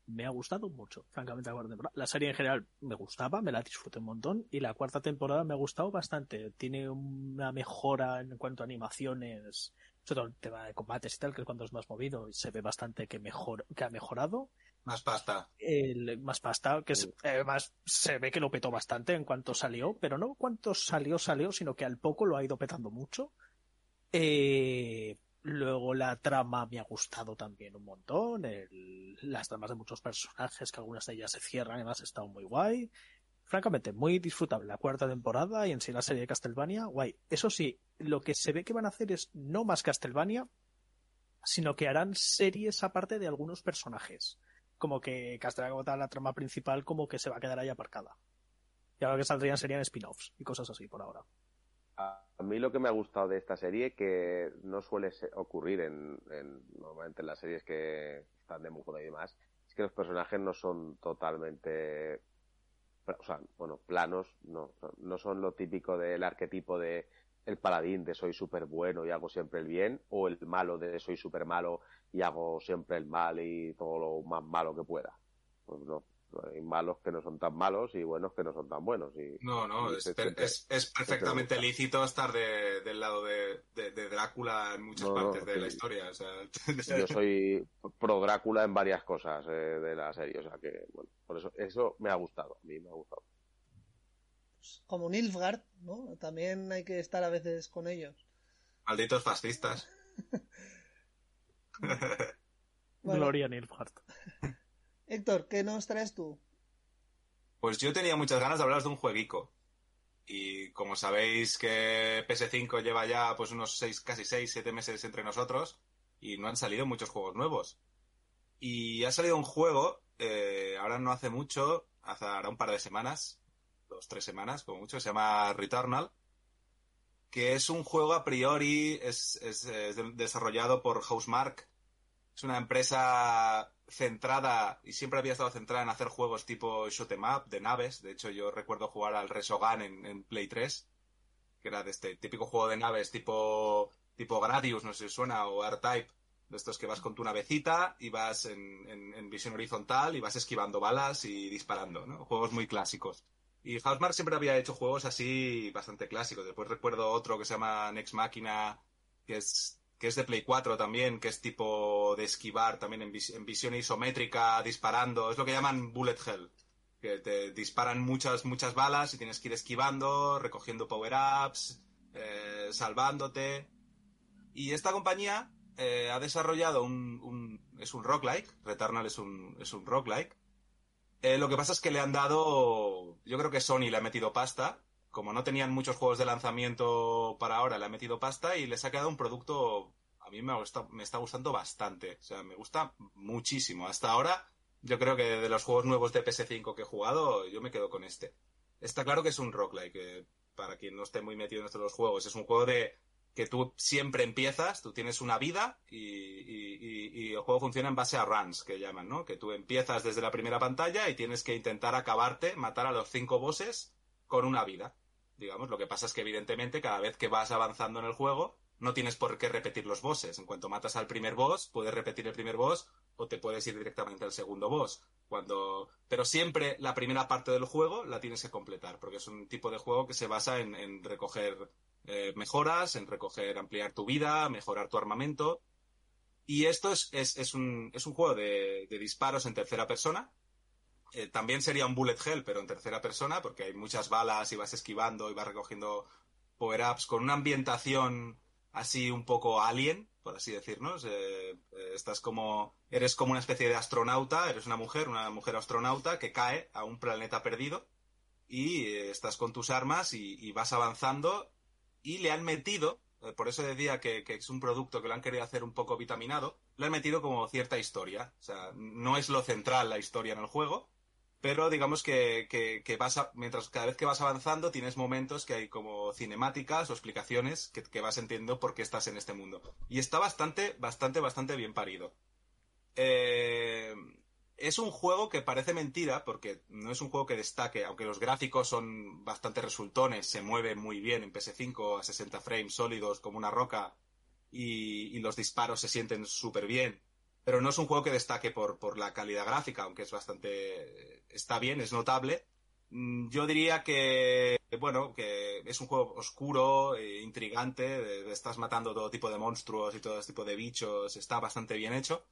Me ha gustado mucho, francamente, la cuarta temporada. La serie en general me gustaba, me la disfruté un montón, y la cuarta temporada me ha gustado bastante. Tiene una mejora en cuanto a animaciones, sobre todo el tema de combates y tal, que es cuando es más movido, y se ve bastante que, mejor, que ha mejorado Más pasta. el más pasta, que es, además se ve que lo petó bastante en cuanto salió, pero no cuanto salió, salió, sino que al poco lo ha ido petando mucho. Eh, luego la trama me ha gustado también un montón, el- las tramas de muchos personajes, que algunas de ellas se cierran, además ha estado muy guay. Francamente, muy disfrutable la cuarta temporada y en sí la serie de Castlevania, guay. Eso sí, lo que se ve que van a hacer es no más Castlevania, sino que harán series aparte de algunos personajes como que Castlevania la trama principal como que se va a quedar ahí aparcada. Y ahora que saldrían serían spin-offs y cosas así por ahora. A mí lo que me ha gustado de esta serie, que no suele ocurrir en, en- normalmente en las series que están de moda y demás, es que los personajes no son totalmente, o sea, bueno, planos, no, no son lo típico del arquetipo de el paladín de soy súper bueno y hago siempre el bien, o el malo de soy súper malo y hago siempre el mal y todo lo más malo que pueda. Pues no, hay malos que no son tan malos y buenos que no son tan buenos. Y, No, no, y es, per- es, es perfectamente lícito estar de- del lado de, de- de Drácula en muchas No, no, partes de la historia. O sea, yo soy pro Drácula en varias cosas eh, de la serie, o sea que, bueno, por eso, eso me ha gustado, a mí me ha gustado. Como Nilfgaard, ¿no? También hay que estar a veces con ellos. malditos fascistas. Bueno, Gloria Nilfgaard. Héctor, ¿qué nos traes tú? Pues yo tenía muchas ganas de hablaros de un jueguico. Y como sabéis que PS5 lleva ya pues unos seis, casi 6, 7 meses entre nosotros y no han salido muchos juegos nuevos. Y ha salido un juego, eh, ahora no hace mucho, hace ahora un par de semanas, dos, tres semanas como mucho, se llama Returnal, que es un juego a priori, es, es, de- desarrollado por Housemark. Es una empresa centrada y siempre había estado centrada en hacer juegos tipo shoot 'em up de naves. De hecho, yo recuerdo jugar al Resogun en, Play 3, que era de este típico juego de naves tipo, tipo Gradius, no sé si suena, o R-Type, de estos que vas con tu navecita y vas en, en- en visión horizontal y vas esquivando balas y disparando, ¿no? Juegos muy clásicos. Y Housemark siempre había hecho juegos así bastante clásicos. Después recuerdo otro que se llama Next Machina, que es que es de Play 4 también, que es tipo de esquivar, también en, vis- en visión isométrica, disparando. Es lo que llaman bullet hell. Que te disparan muchas, muchas balas y tienes que ir esquivando, recogiendo power-ups, eh, salvándote. Y esta compañía eh, ha desarrollado un, un- es un roguelike, Returnal es un, es un roguelike. Eh, lo que pasa es que le han dado, yo creo que Sony le ha metido pasta, como no tenían muchos juegos de lanzamiento para ahora, le ha metido pasta y les ha quedado un producto, a mí me, gusta, me está gustando bastante, o sea, me gusta muchísimo. Hasta ahora, yo creo que de los juegos nuevos de PS5 que he jugado, yo me quedo con este. Está claro que es un roguelike, eh, para quien no esté muy metido en estos juegos, es un juego de que tú siempre empiezas, tú tienes una vida y, y- y- y el juego funciona en base a runs, que llaman, ¿no? Que tú empiezas desde la primera pantalla y tienes que intentar acabarte, matar a los cinco bosses con una vida. Digamos, lo que pasa es que evidentemente cada vez que vas avanzando en el juego no tienes por qué repetir los bosses. En cuanto matas al primer boss, puedes repetir el primer boss o te puedes ir directamente al segundo boss. Cuando... Pero siempre la primera parte del juego la tienes que completar, porque es un tipo de juego que se basa en, recoger eh, mejoras, en recoger, ampliar tu vida, mejorar tu armamento. Y esto es, es, es un, es un juego de disparos en tercera persona. Eh, también sería un bullet hell, pero en tercera persona, porque hay muchas balas y vas esquivando y vas recogiendo power-ups con una ambientación así un poco alien, por así decirnos. Eh, eh, estás como, eres como una especie de astronauta, eres una mujer, una mujer astronauta que cae a un planeta perdido y estás con tus armas y, vas avanzando y le han metido, por eso decía que, que es un producto que lo han querido hacer un poco vitaminado, le han metido como cierta historia. O sea, no es lo central la historia en el juego, pero digamos que, que, vas a- mientras cada vez que vas avanzando tienes momentos que hay como cinemáticas o explicaciones que, que vas entendiendo por qué estás en este mundo. Y está bastante, bastante, bastante bien parido. Eh, es un juego que parece mentira, porque no es un juego que destaque, aunque los gráficos son bastante resultones, se mueve muy bien en PS5 a 60 frames sólidos como una roca y, y los disparos se sienten súper bien. Pero no es un juego que destaque por, por la calidad gráfica, aunque es bastante... está bien, es notable. Mm, Yo diría que, bueno, que es un juego oscuro, eh, intrigante, estás matando todo tipo de monstruos y todo este tipo de bichos, está bastante bien hecho.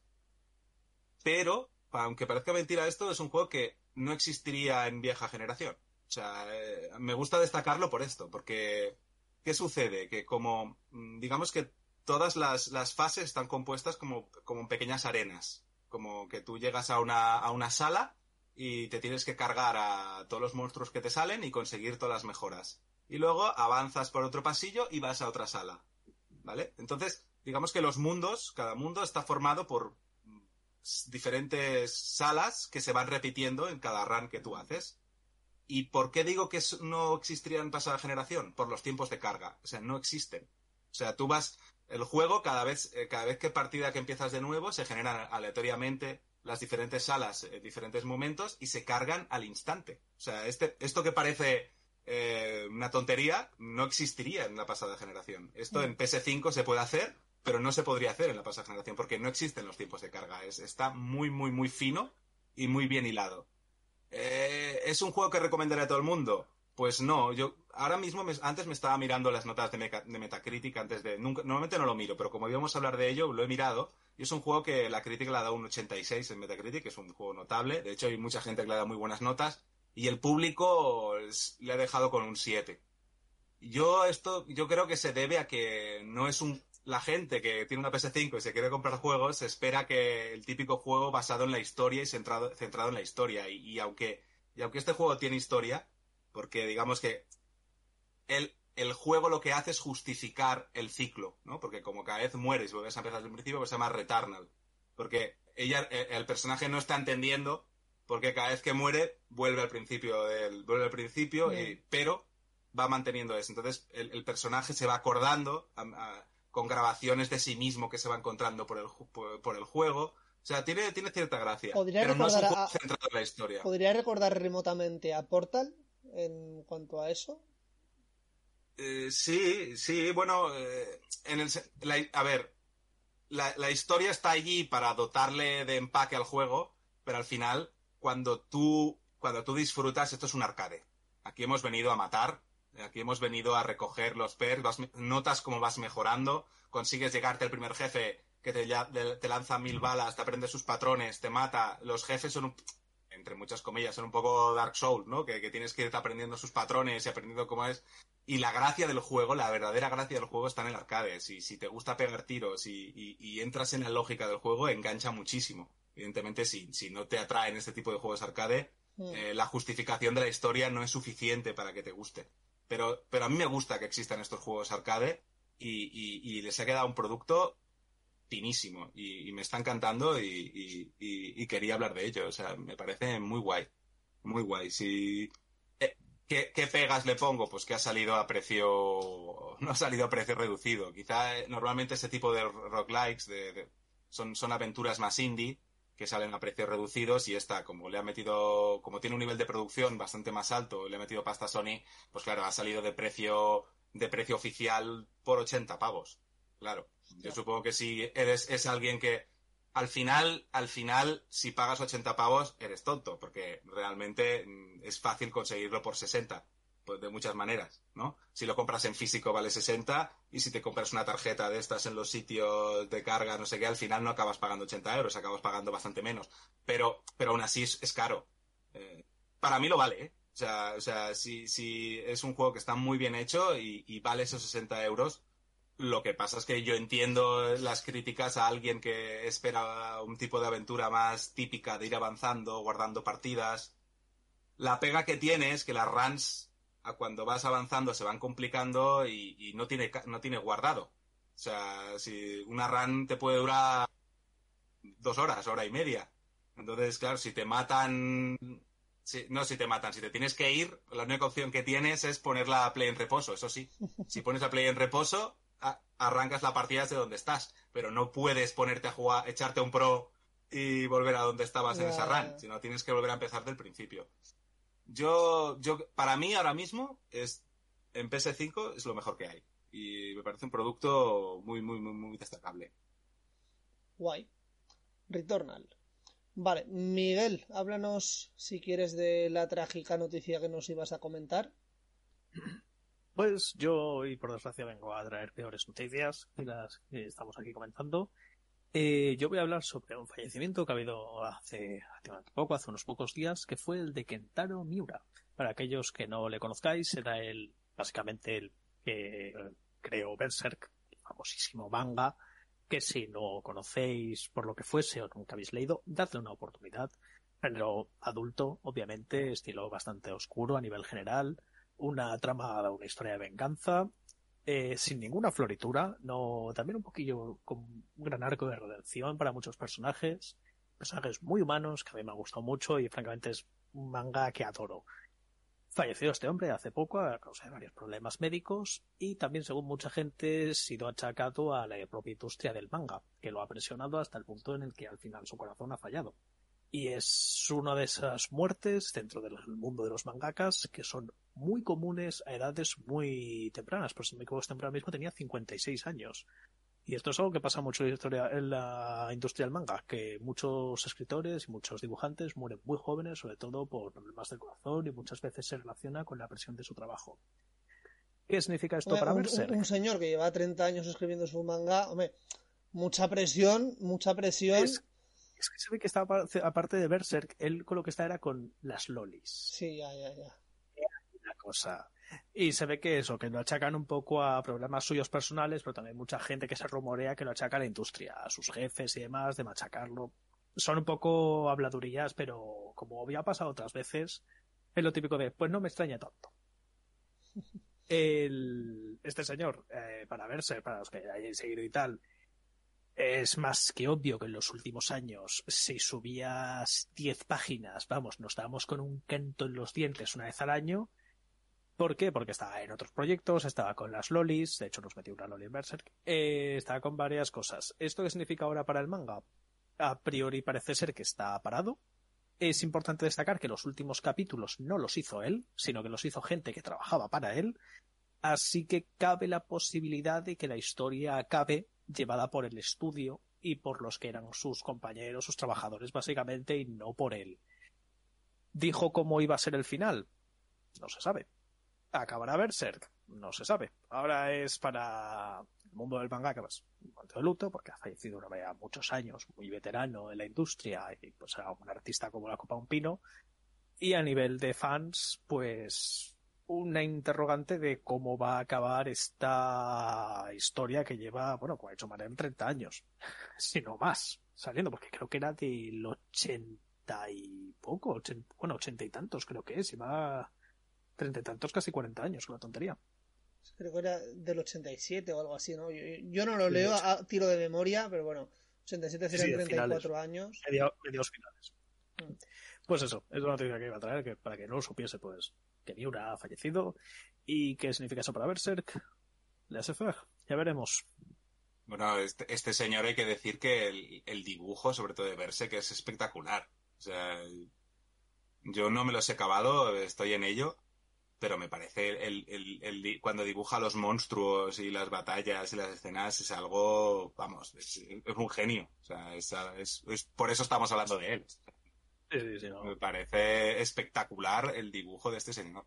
Pero, aunque parezca mentira esto, es un juego que no existiría en vieja generación. O sea, eh, me gusta destacarlo por esto, porque ¿qué sucede? Que como, mm, digamos que todas las, las fases están compuestas como, como pequeñas arenas. Como que tú llegas a una, a una sala y te tienes que cargar a todos los monstruos que te salen y conseguir todas las mejoras. Y luego avanzas por otro pasillo y vas a otra sala. ¿Vale? Entonces, digamos que los mundos, cada mundo está formado por diferentes salas que se van repitiendo en cada run que tú haces. ¿Y por qué digo que no existirían pasada generación? Por los tiempos de carga. O sea, no existen. O sea, tú vas, el juego cada vez, eh, cada vez que partida que empiezas de nuevo, se generan aleatoriamente las diferentes salas en diferentes momentos y se cargan al instante. O sea, este, esto que parece eh, una tontería no existiría en la pasada generación. Esto en PS5 se puede hacer, pero no se podría hacer en la pasada generación porque no existen los tiempos de carga. Es, está muy, muy, muy fino y muy bien hilado. Eh, ¿Es un juego que recomendaría a todo el mundo? Pues no, yo ahora mismo, antes me estaba mirando las notas de, Metacritic antes de... Nunca, normalmente no lo miro, pero como íbamos a hablar de ello, lo he mirado. Y es un juego que la crítica le ha dado un 86 en Metacritic, es un juego notable. De hecho, hay mucha gente que le ha dado muy buenas notas. Y el público le ha dejado con un 7. Yo esto, yo creo que se debe a que no es un... La gente que tiene una PS5 y se quiere comprar juegos, se espera que el típico juego basado en la historia y centrado, centrado en la historia. Y aunque, y aunque este juego tiene historia, porque digamos que el, el juego lo que hace es justificar el ciclo, ¿no? Porque como cada vez mueres y vuelves a empezar desde el principio, pues se llama Returnal. Porque ella, el, personaje no está entendiendo porque cada vez que muere vuelve al principio del, vuelve al principio, y- pero va manteniendo eso. Entonces el, el personaje se va acordando a- a- con grabaciones de sí mismo que se va encontrando por el, por, por el juego. O sea, tiene, tiene cierta gracia. Podría pero no es un juego a- centrado en la historia. ¿Podría recordar remotamente a Portal en cuanto a eso? Eh, sí, sí, bueno, eh, en el, la- a ver, la, historia está allí para dotarle de empaque al juego, pero al final, cuando tú, cuando tú disfrutas, esto es un arcade. Aquí hemos venido a matar Aquí hemos venido a recoger los perks, notas cómo vas mejorando, consigues llegarte al primer jefe que te- te lanza mil balas, te aprende sus patrones, te mata. Los jefes son, un- entre muchas comillas, son un poco Dark Souls, ¿no? Que, que tienes que ir aprendiendo sus patrones y aprendiendo cómo es. Y la gracia del juego, la verdadera gracia del juego está en el arcade. Si, si te gusta pegar tiros y, y- y entras en la lógica del juego, engancha muchísimo. Evidentemente, si, si no te atraen este tipo de juegos arcade, Mm. eh, la justificación de la historia no es suficiente para que te guste. Pero, pero a mí me gusta que existan estos juegos arcade y- y les ha quedado un producto finísimo y, me está encantando y, quería hablar de ello. O sea, me parece muy guay. Muy guay. Si, eh, ¿qué, qué pegas le pongo? Pues que ha salido a precio. No ha salido a precio reducido. Quizá eh, normalmente ese tipo de roguelikes de, de- son, son aventuras más indie que salen a precios reducidos y esta, como le ha metido, como tiene un nivel de producción bastante más alto, le ha metido pasta a Sony, pues claro, ha salido de precio, de precio oficial por 80 pavos. Claro. Yo supongo que si eres, es alguien que al final, al final, si pagas 80 pavos, eres tonto, porque realmente mm, es fácil conseguirlo por 60, pues de muchas maneras, ¿no? Si lo compras en físico vale 60 y si te compras una tarjeta de estas en los sitios de carga, no sé qué, al final no acabas pagando 80 euros, acabas pagando bastante menos. Pero, pero aún así es, caro. Eh, para mí lo vale, ¿eh? O sea, o sea si, si es un juego que está muy bien hecho y, y vale esos 60 euros, lo que pasa es que yo entiendo las críticas a alguien que espera un tipo de aventura más típica de ir avanzando, guardando partidas. La pega que tiene es que las runs, a cuando vas avanzando, se van complicando y, y no, tiene, no tiene guardado. O sea, si una run te puede durar dos horas, hora y media. Entonces, claro, si te matan... no, si te matan, si te tienes que ir, la única opción que tienes es poner la play en reposo, eso sí. Si pones la play en reposo, arrancas la partida desde donde estás, pero no puedes ponerte a jugar, echarte un pro y volver a donde estabas en esa run, sino tienes que volver a empezar del principio. Yo, yo, para mí ahora mismo es en PS5 es lo mejor que hay y me parece un producto muy, muy, muy, muy destacable. Guay. Returnal. Vale, Miguel, háblanos si quieres de la trágica noticia que nos ibas a comentar. Pues yo hoy, por desgracia, vengo a traer peores noticias que las que estamos aquí comentando. Eh, yo voy a hablar sobre un fallecimiento que ha habido hace relativamente poco, hace unos pocos días, que fue el de Kentaro Miura. Para aquellos que no le conozcáis, era el, básicamente el que creó Berserk, el famosísimo manga, que si no conocéis por lo que fuese o nunca habéis leído, dadle una oportunidad. Género adulto, obviamente, estilo bastante oscuro a nivel general, una trama, una historia de venganza, eh, sin ninguna floritura, no, también un poquillo con un gran arco de redención para muchos personajes, personajes muy humanos que a mí me ha gustado mucho y francamente es un manga que adoro. Falleció este hombre hace poco a causa de varios problemas médicos y también, según mucha gente, ha sido achacado a la propia industria del manga, que lo ha presionado hasta el punto en el que al final su corazón ha fallado. Y es una de esas muertes dentro del mundo de los mangakas que son muy comunes a edades muy tempranas. Por si me equivoco, ahora mismo tenía 56 años. Y esto es algo que pasa mucho en la, historia, en la industria del manga, que muchos escritores y muchos dibujantes mueren muy jóvenes, sobre todo por problemas del corazón y muchas veces se relaciona con la presión de su trabajo. ¿Qué significa esto Hombre, para un, Berserk? un- un señor que lleva 30 años escribiendo su manga, hombre, mucha presión, mucha presión. Es, es que se ve que estaba aparte de Berserk, él con lo que está era con las lolis. Sí, ya, ya, ya. Cosa. Y se ve que eso, que lo achacan un poco a problemas suyos personales, pero también mucha gente que se rumorea que lo achaca a la industria, a sus jefes y demás, de machacarlo. Son un poco habladurillas, pero como había pasado otras veces, es lo típico de, pues no me extraña tanto. El, este señor, eh, para verse, para los que hayáis seguido y tal, es más que obvio que en los últimos años, si subías 10 páginas, vamos, nos dábamos con un canto en los dientes una vez al año. ¿Por qué? Porque estaba en otros proyectos, estaba con las lolis, de hecho nos metió una loli en Berserk, eh, estaba con varias cosas. ¿Esto qué significa ahora para el manga? A priori parece ser que está parado. Es importante destacar que los últimos capítulos no los hizo él, sino que los hizo gente que trabajaba para él. Así que cabe la posibilidad de que la historia acabe llevada por el estudio y por los que eran sus compañeros, sus trabajadores básicamente, y no por él. ¿Dijo cómo iba a ser el final? No se sabe. ¿Acabará Berserk? No se sabe. Ahora es para el mundo del manga que vas un momento de luto porque ha fallecido una vez muchos años, muy veterano en la industria y pues era un artista como la Copa Un Pino. Y a nivel de fans, pues una interrogante de cómo va a acabar esta historia que lleva, bueno, como ha hecho Manel, 30 años, si no más, saliendo, porque creo que era del 80 y poco, 80, bueno, 80 y tantos creo que es, y va 30 y tantos, casi 40 años, una tontería. Creo que era del 87 o algo así, ¿no? Yo, yo no lo Sí, leo a tiro de memoria, pero bueno, 87 Sí, serían de 34 años. Medio- medios finales. Mm. Pues eso, es una noticia que iba a traer, que para que no lo supiese, pues, que Miura ha fallecido. ¿Y qué significa eso para Berserk? Le hace fer, ya veremos. Bueno, este, este señor hay que decir que el, el dibujo, sobre todo de verse, que es espectacular. O sea, yo no me los he acabado, estoy en ello, pero me parece el, el- el cuando dibuja los monstruos y las batallas y las escenas es algo, vamos, es, es un genio. O sea, es, es- es- por eso estamos hablando de él. Sí, sí, sí, no. Me parece espectacular el dibujo de este señor.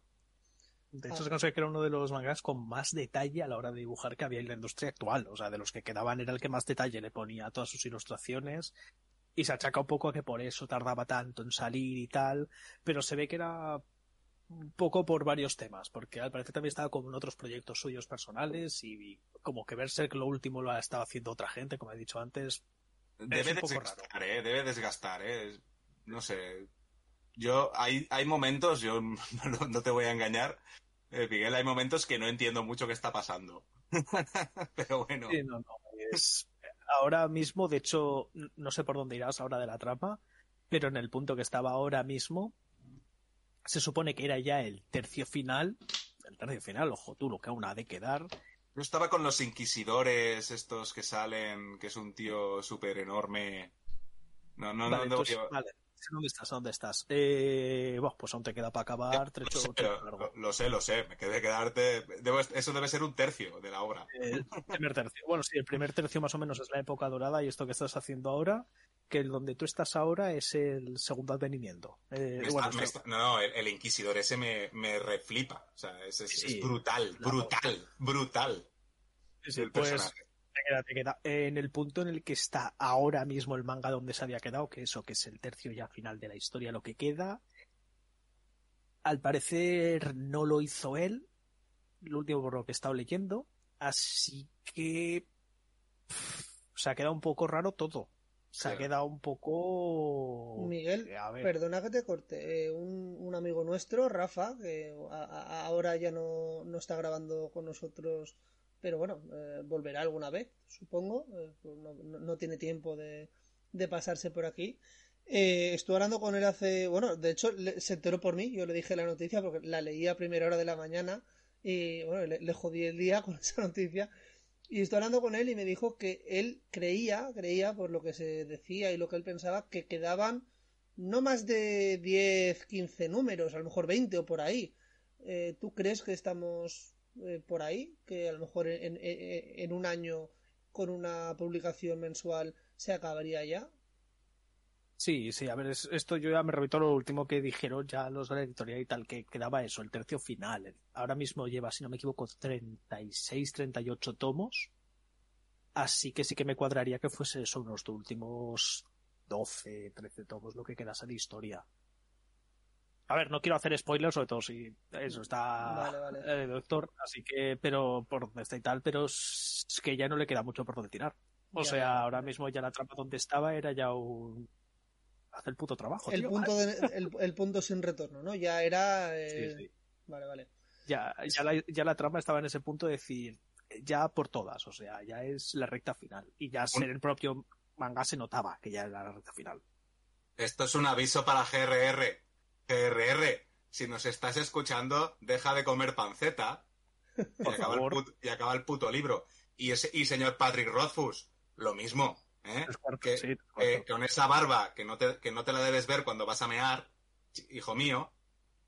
De hecho, se considera que era uno de los mangas con más detalle a la hora de dibujar que había en la industria actual. O sea, de los que quedaban era el que más detalle le ponía a todas sus ilustraciones. Y se achaca un poco a que por eso tardaba tanto en salir y tal. Pero se ve que era un poco por varios temas. Porque al parecer también estaba con otros proyectos suyos personales. Y como que Berserk lo último lo ha estado haciendo otra gente, como he dicho antes. Debe un poco desgastar, ¿eh? Debe desgastar, ¿eh? No sé. Yo, hay, hay momentos, yo no, no te voy a engañar, eh, Miguel, hay momentos que no entiendo mucho qué está pasando. Pero bueno, Sí, no, no, es- Ahora mismo, de hecho, no sé por dónde irás ahora de la trama, pero en el punto que estaba ahora mismo, se supone que era ya el tercio final. El tercio final, ojo tú, lo que aún ha de quedar. yo estaba con los inquisidores, estos que salen, que es un tío súper enorme. No, no, Vale, no, entonces, vale. ¿Dónde estás? ¿Dónde estás? Eh, bueno, pues aún te queda para acabar. Trecho, lo sé, trecho pero- largo. lo, lo sé, lo sé, me quedé quedarte. debo- eso debe ser un tercio de la obra. El primer tercio. Bueno, sí, el primer tercio más o menos es la época dorada y esto que estás haciendo ahora, que el donde tú estás ahora es el segundo advenimiento. Eh, bueno, está- no, no, el, el inquisidor ese me, me reflipa. O sea, es, es- Sí. es brutal, brutal, brutal. sí, el pues, personaje. Te queda, te queda. En el punto en el que está ahora mismo el manga donde se había quedado, que eso, que es el tercio ya final de la historia, lo que queda. Al parecer no lo hizo él, lo último por lo que he estado leyendo, así que pff, se ha quedado un poco raro todo. Se ha quedado un poco. Miguel, A ver. perdona que te corte. eh, un, un amigo nuestro, Rafa, que a- a- ahora ya no, no está grabando con nosotros, pero bueno, eh, volverá alguna vez, supongo. eh, pues no, no- no tiene tiempo de, de pasarse por aquí. Eh, estuve hablando con él hace, bueno, de hecho le- se enteró por mí, yo le dije la noticia porque la leí a primera hora de la mañana y bueno, le, le jodí el día con esa noticia. Y estoy hablando con él y me dijo que él creía, creía por lo que se decía y lo que él pensaba, que quedaban no más de 10, 15 números, a lo mejor 20 o por ahí. Eh, ¿Tú crees que estamos eh, por ahí? Que a lo mejor en, en- en un año con una publicación mensual se acabaría ya. Sí, sí, a ver, es- esto yo ya me repito lo último que dijeron ya los de la editorial y tal, que quedaba eso, el tercio final. Ahora mismo lleva, si no me equivoco, 36, 38 tomos. Así que sí que me cuadraría que fuese eso, unos últimos 12, 13 tomos, lo que quedase de historia. A ver, no quiero hacer spoilers, sobre todo si eso está Vale, vale. eh, doctor, así que, pero por donde está y tal, pero es que ya no le queda mucho por donde tirar. O Ya, sea, ahora mismo ya la trampa donde estaba era ya un... Hace el puto trabajo, El tío. punto, de- el, el punto sin retorno, ¿no? Ya era... eh, Sí, sí. Vale, vale. Ya, ya, la, ya la trama estaba en ese punto de decir, ya por todas, o sea, ya es la recta final. Y ya ser el propio manga se notaba que ya era la recta final. Esto es un aviso para GRR. GRR, si nos estás escuchando, deja de comer panceta y, acaba el, favor. put- y acaba el puto libro. Y, ese, y señor Patrick Rothfuss, lo mismo. ¿Eh? Que, sí, con esa barba que no, te, que no te la debes ver cuando vas a mear, hijo mío,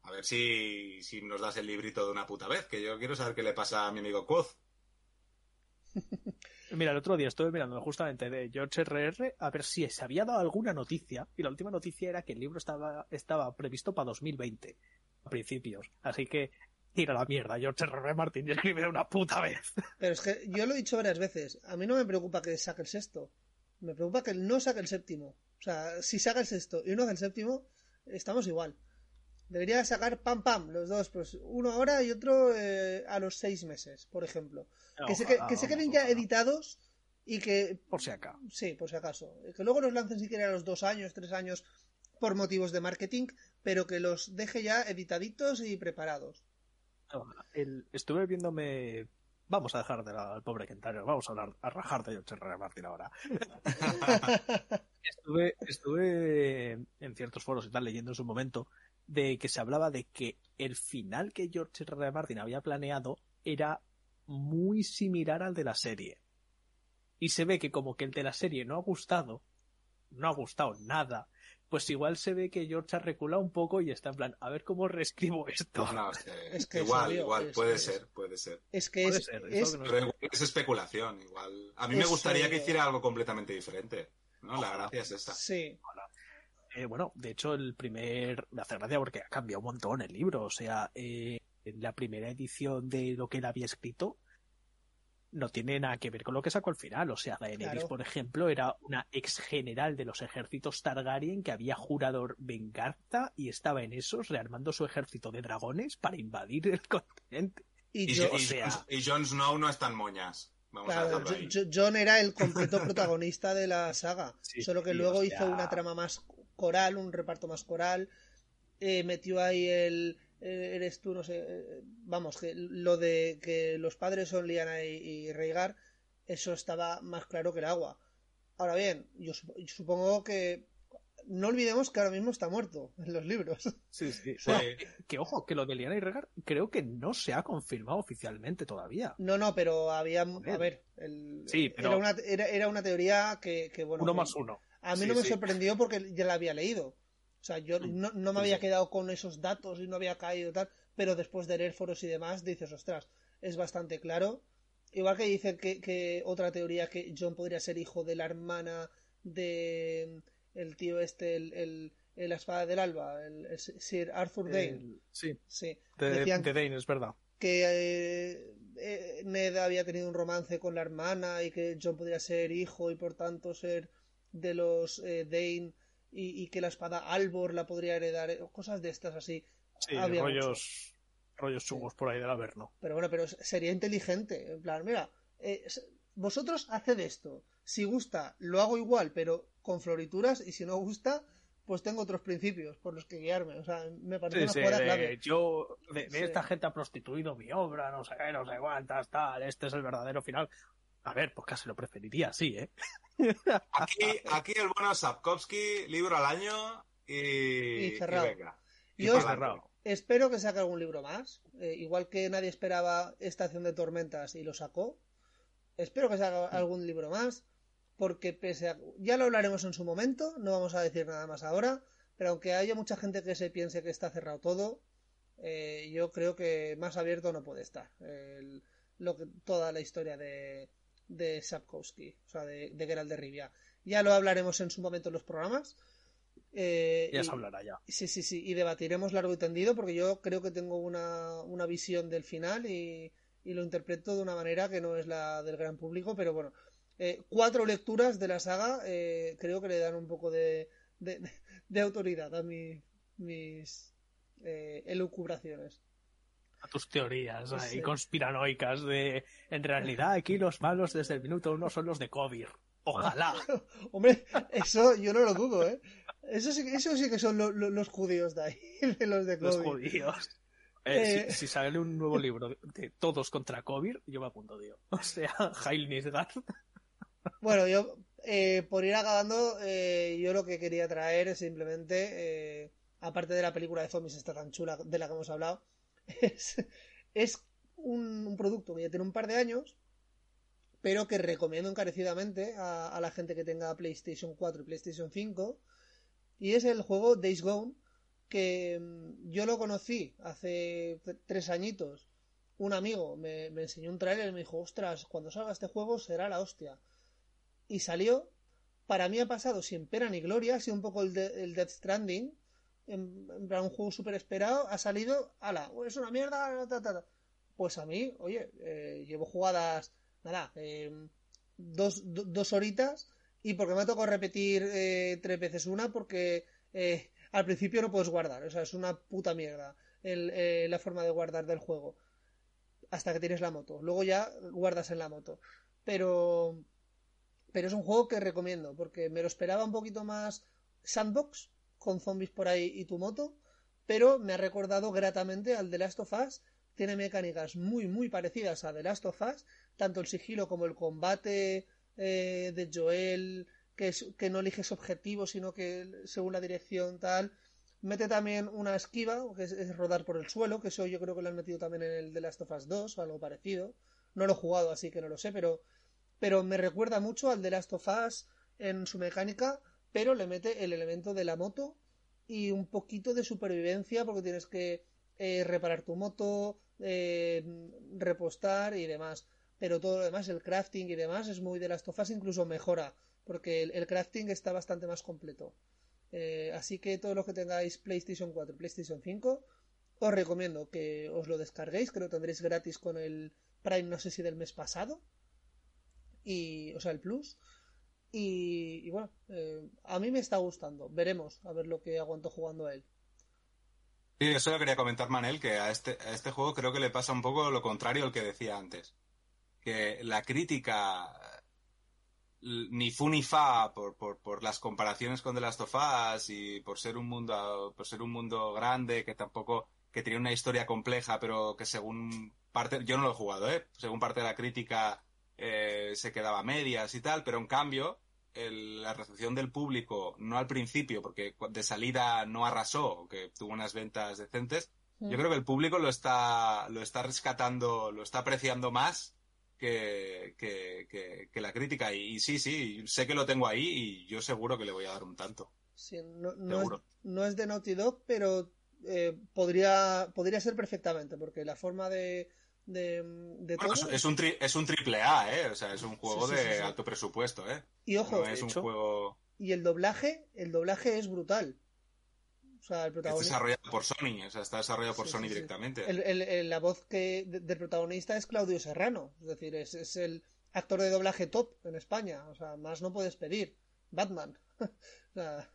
a ver si, si nos das el librito de una puta vez, que yo quiero saber qué le pasa a mi amigo Kuz. Mira, el otro día estuve mirando justamente de George R.R. a ver si se había dado alguna noticia. Y la última noticia era que el libro estaba, estaba previsto para 2020, a principios. Así que tira la mierda George R. R. Martin y escribe de una puta vez. Pero es que yo lo he dicho varias veces. A mí no me preocupa que saque el sexto. Me preocupa que no saque el séptimo. O sea, si saca el sexto y uno hace el séptimo, estamos igual. Debería sacar pam pam los dos, pues uno ahora y otro eh, a los seis meses, por ejemplo. que, se, que, se queden ya editados y que Por si acá. Sí, por si acaso. Que luego los lancen si quieren a los dos años, tres años, por motivos de marketing, pero que los deje ya editaditos y preparados. El- estuve viéndome. Vamos a dejar de la- al pobre Kentaro, vamos a hablar, a rajar de George R. R. Martin ahora. estuve, estuve en ciertos foros y tal leyendo en su momento de que se hablaba de que el final que George R. R. Martin había planeado era muy similar al de la serie. Y se ve que como que el de la serie no ha gustado, no ha gustado nada, pues igual se ve que George ha reculado un poco y está en plan, a ver cómo reescribo esto. No, es que- Es que igual, igual, es- puede es- ser, puede ser. Es que Puede es, ser, es- Pero igual es especulación, igual. A mí me gustaría eh, que hiciera algo completamente diferente. ¿no? La gracia es esta. Sí, Eh, bueno, de hecho, el primer. Me hace gracia porque ha cambiado un montón el libro. O sea, eh, en la primera edición de lo que él había escrito no tiene nada que ver con lo que sacó al final. O sea, Daenerys, Claro. por ejemplo, era una ex general de los ejércitos Targaryen que había jurado venganza y estaba en esos rearmando su ejército de dragones para invadir el continente. y, Y, yo, y- o sea- y Jon Snow no es tan moñas. Vamos a claro, ahí. John era el completo protagonista de la saga, Sí, solo que luego o hizo una trama más coral, un reparto más coral, eh, metió ahí el eres tú, no sé, eh, vamos, que lo de que los padres son Liana y, y Rhaegar, eso estaba más claro que el agua. Ahora bien, yo sup- yo supongo que no olvidemos que ahora mismo está muerto en los libros. Sí, sí. Sí. que ojo, que lo de Liana y Regar creo que no se ha confirmado oficialmente todavía. No, no, pero había, a ver, el- Sí, pero- era, una, era, era una teoría que, que, bueno, Uno que más uno. a mí Sí, no me sí. sorprendió porque ya la había leído. O sea, yo no, no me había quedado con esos datos y no había caído tal, pero después de leer foros y demás dices, ostras, es bastante claro. Igual que dicen que, que otra teoría que John podría ser hijo de la hermana de el tío este, el, el, el la espada del alba, el, el Sir Arthur Dane. Sí, Sí, de, decían de Dane, es verdad. que eh, eh, Ned había tenido un romance con la hermana y que John podría ser hijo y por tanto ser de los eh, Dane y, y que la espada Albor la podría heredar, eh, cosas de estas así. Sí, Había rollos, rollos chungos por ahí del Averno. Pero bueno, pero sería inteligente. En plan, mira, eh, vosotros haced esto. Si gusta, lo hago igual, pero con florituras. Y si no gusta, pues tengo otros principios por los que guiarme. O sea, me parece Sí, una sí, de- clave. yo, de, de Sí. esta gente ha prostituido mi obra, no sé qué, no sé cuántas, tal, este es el verdadero final. A ver, pues casi lo preferiría, sí, ¿eh? Aquí, aquí el bueno Sapkowski, libro al año y, Y cerrado. venga. Y Yo cerrado. Espero que saque algún libro más. eh, igual que nadie esperaba Estación de Tormentas y lo sacó. Espero que saque algún libro más. Porque pese a. Ya lo hablaremos en su momento. No vamos a decir nada más ahora. Pero aunque haya mucha gente que se piense que está cerrado todo. eh, yo creo que más abierto no puede estar. El- lo que, toda la historia de, de Sapkowski. O sea, de, de Geralt de Rivia. Ya lo hablaremos en su momento en los programas. eh, Ya se hablará ya. Sí, sí, sí, y debatiremos largo y tendido porque yo creo que tengo una, una visión del final y, y lo interpreto de una manera que no es la del gran público, pero bueno, eh, cuatro lecturas de la saga eh, creo que le dan un poco de, de, de autoridad a mi- mis eh, elucubraciones. A tus teorías ahí conspiranoicas de. En realidad, aquí los malos desde el minuto uno son los de COVID. Ojalá. Hombre, eso yo no lo dudo, ¿eh? Eso sí, que- eso sí que son lo- lo- los judíos de ahí, de los de los COVID. judíos. Eh, Eh. Si, si sale un nuevo libro de, todos contra COVID, yo me apunto, tío. O sea, Heil Nisgard. Bueno, yo, eh, por ir acabando, eh, yo lo que quería traer es simplemente, aparte de la película de zombies esta tan chula de la que hemos hablado, es, es un, producto que ya tiene un par de años, pero que recomiendo encarecidamente a, la gente que tenga PlayStation 4 y PlayStation 5, y es el juego Days Gone, que mm, yo lo conocí hace tres añitos. Un amigo me, me enseñó un trailer y me dijo, ostras, cuando salga este juego será la hostia y salió. Para mí ha pasado sin pena ni gloria, ha sido un poco el, de- el Death Stranding, en, un juego súper esperado, ha salido, ala, es una mierda. Pues a mí, oye, eh, llevo jugadas, nada, eh, dos, do- dos horitas y porque me tocado repetir eh, tres veces una porque eh, al principio no puedes guardar, o sea, es una puta mierda el, la forma de guardar del juego hasta que tienes la moto. Luego ya guardas en la moto. Pero pero es un juego que recomiendo porque me lo esperaba un poquito más sandbox con zombies por ahí y tu moto, pero me ha recordado gratamente al The Last of Us. Tiene mecánicas muy muy parecidas a The Last of Us, tanto el sigilo como el combate eh, de Joel, que, es, que no eliges objetivos, sino que según la dirección tal. Mete también una esquiva, que es, rodar por el suelo, que eso yo creo que lo han metido también en el The Last of Us 2 o algo parecido. No lo he jugado, así que no lo sé, pero, pero me recuerda mucho al The Last of Us en su mecánica, pero le mete el elemento de la moto y un poquito de supervivencia porque tienes que eh, reparar tu moto, eh, repostar y demás. Pero todo lo demás, el crafting y demás, es muy de las tofas, incluso mejora, porque el, crafting está bastante más completo. Eh, así que todo lo que tengáis PlayStation 4 y PlayStation 5, os recomiendo que os lo descarguéis, que lo tendréis gratis con el Prime, no sé si del mes pasado, y, o sea, el Plus. Y, bueno, eh, a mí me está gustando. Veremos a ver lo que aguanto jugando a él. Sí, eso lo quería comentar, Manel, que a este, a este juego creo que le pasa un poco lo contrario al que decía antes. Que la crítica ni fu ni fa por, por, por las comparaciones con The Last of Us y por ser un mundo, por ser un mundo grande que tampoco, que tiene una historia compleja, pero que según parte, yo no lo he jugado, ¿eh? Según parte de la crítica eh, se quedaba medias y tal, pero en cambio el- la recepción del público, no al principio, porque de salida no arrasó, que tuvo unas ventas decentes, yo creo que el público lo está, lo está rescatando, lo está apreciando más que, que, que- que la crítica. Y, y sí, sí, sé que lo tengo ahí y yo seguro que le voy a dar un tanto. Sí, no, no es, Seguro. no es de Naughty Dog, pero eh, podría, podría ser perfectamente, porque la forma de, de, de Bueno, todo- es, es un tri- es un triple A, ¿eh? O sea, es un juego Sí, sí, de sí, sí. alto presupuesto, ¿eh? Y ojo, no es un hecho- juego... y el doblaje, el doblaje es brutal. O sea, el Es protagonista. desarrollado por Sony, o sea, está desarrollado por Sí, Sony sí, sí. directamente. El- el- el- la voz que, de- del protagonista es Claudio Serrano. Es decir, es, es el actor de doblaje top en España. O sea, más no puedes pedir. Batman. o sea,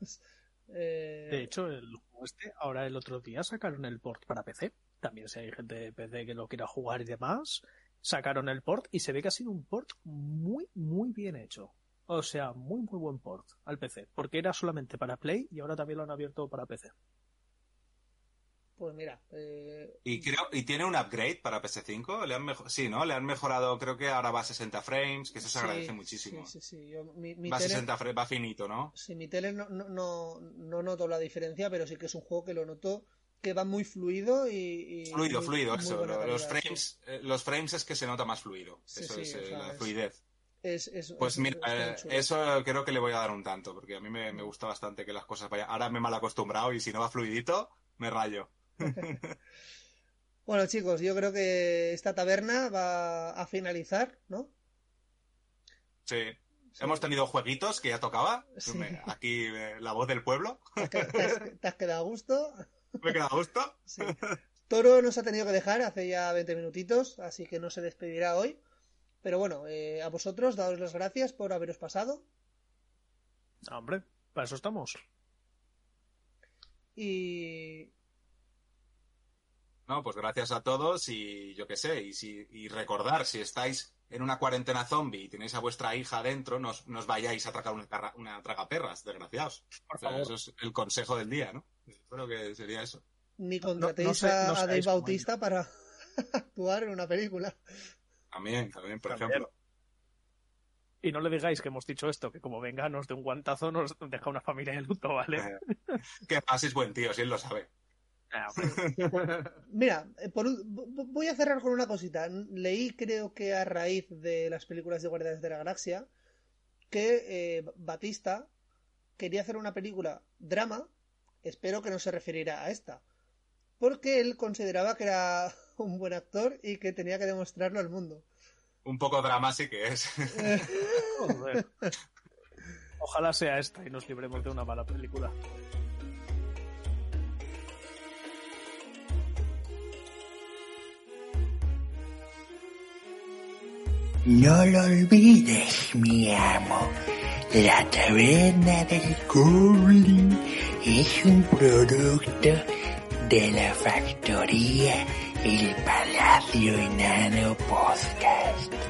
eh, De hecho, el juego este, ahora el otro día sacaron el port para PC. También si hay gente de PC que lo quiera jugar y demás, sacaron el port y se ve que ha sido un port muy, muy bien hecho. O sea, muy, muy buen port al PC. Porque era solamente para Play y ahora también lo han abierto para PC. Pues mira, eh, Y creo, y tiene un upgrade para PS5, le han mejo- sí, ¿no? Le han mejorado, creo que ahora va a 60 frames, que eso se sí, agradece muchísimo. Sí, sí, sí. Yo- mi, mi va a tele- 60 frames, va finito, ¿no? Sí, mi tele no, no, no, no noto la diferencia, pero sí que es un juego que lo noto que va muy fluido y. y Fluido, muy- fluido, muy eso. Los frames, eh, los frames es que se nota más fluido. Sí, eso sí, es o eh, sea, la es- fluidez. Es, es- Pues es- mira, eh, eso creo que le voy a dar un tanto, porque a mí me, me gusta bastante que las cosas vayan. Ahora me he mal acostumbrado y si no va fluidito, me rayo. Bueno, chicos, yo creo que esta taberna va a finalizar, ¿no? Sí. Sí. Hemos tenido jueguitos que ya tocaba. Sí. Aquí eh, la voz del pueblo. ¿Te has, te has- te has quedado a gusto? Me queda a gusto. Sí. Toro nos ha tenido que dejar hace ya 20 minutitos, así que no se despedirá hoy. Pero bueno, eh, a vosotros, daos las gracias por haberos pasado. Ah, hombre, para eso estamos. Y No, pues gracias a todos y yo qué sé, y, si, y recordar, si estáis en una cuarentena zombie y tenéis a vuestra hija dentro, no os, no os vayáis a atracar una, una tragaperras, desgraciados. Por O sea, favor. eso es el consejo del día, ¿no? Creo que sería eso. ni contratéis no sé- a, no a Dave como Bautista para actuar en una película. También, también, por También. ejemplo. Y no le digáis que hemos dicho esto, que como venga nos de un guantazo nos deja una familia de luto, ¿vale? Que paséis buen tío, si él lo sabe. Ah. Mira, eh, por voy a cerrar con una cosita. Leí, creo que a raíz de las películas de Guardianes de la Galaxia, que eh, Batista quería hacer una película drama. Espero que no se referirá a esta, porque él consideraba que era un buen actor y que tenía que demostrarlo al mundo. Un poco drama sí que es. Joder. Ojalá sea esta y nos libremos de una mala película. No lo olvides, mi amo. La taberna del Goblin es un producto de la factoría El Palacio Enano Podcast.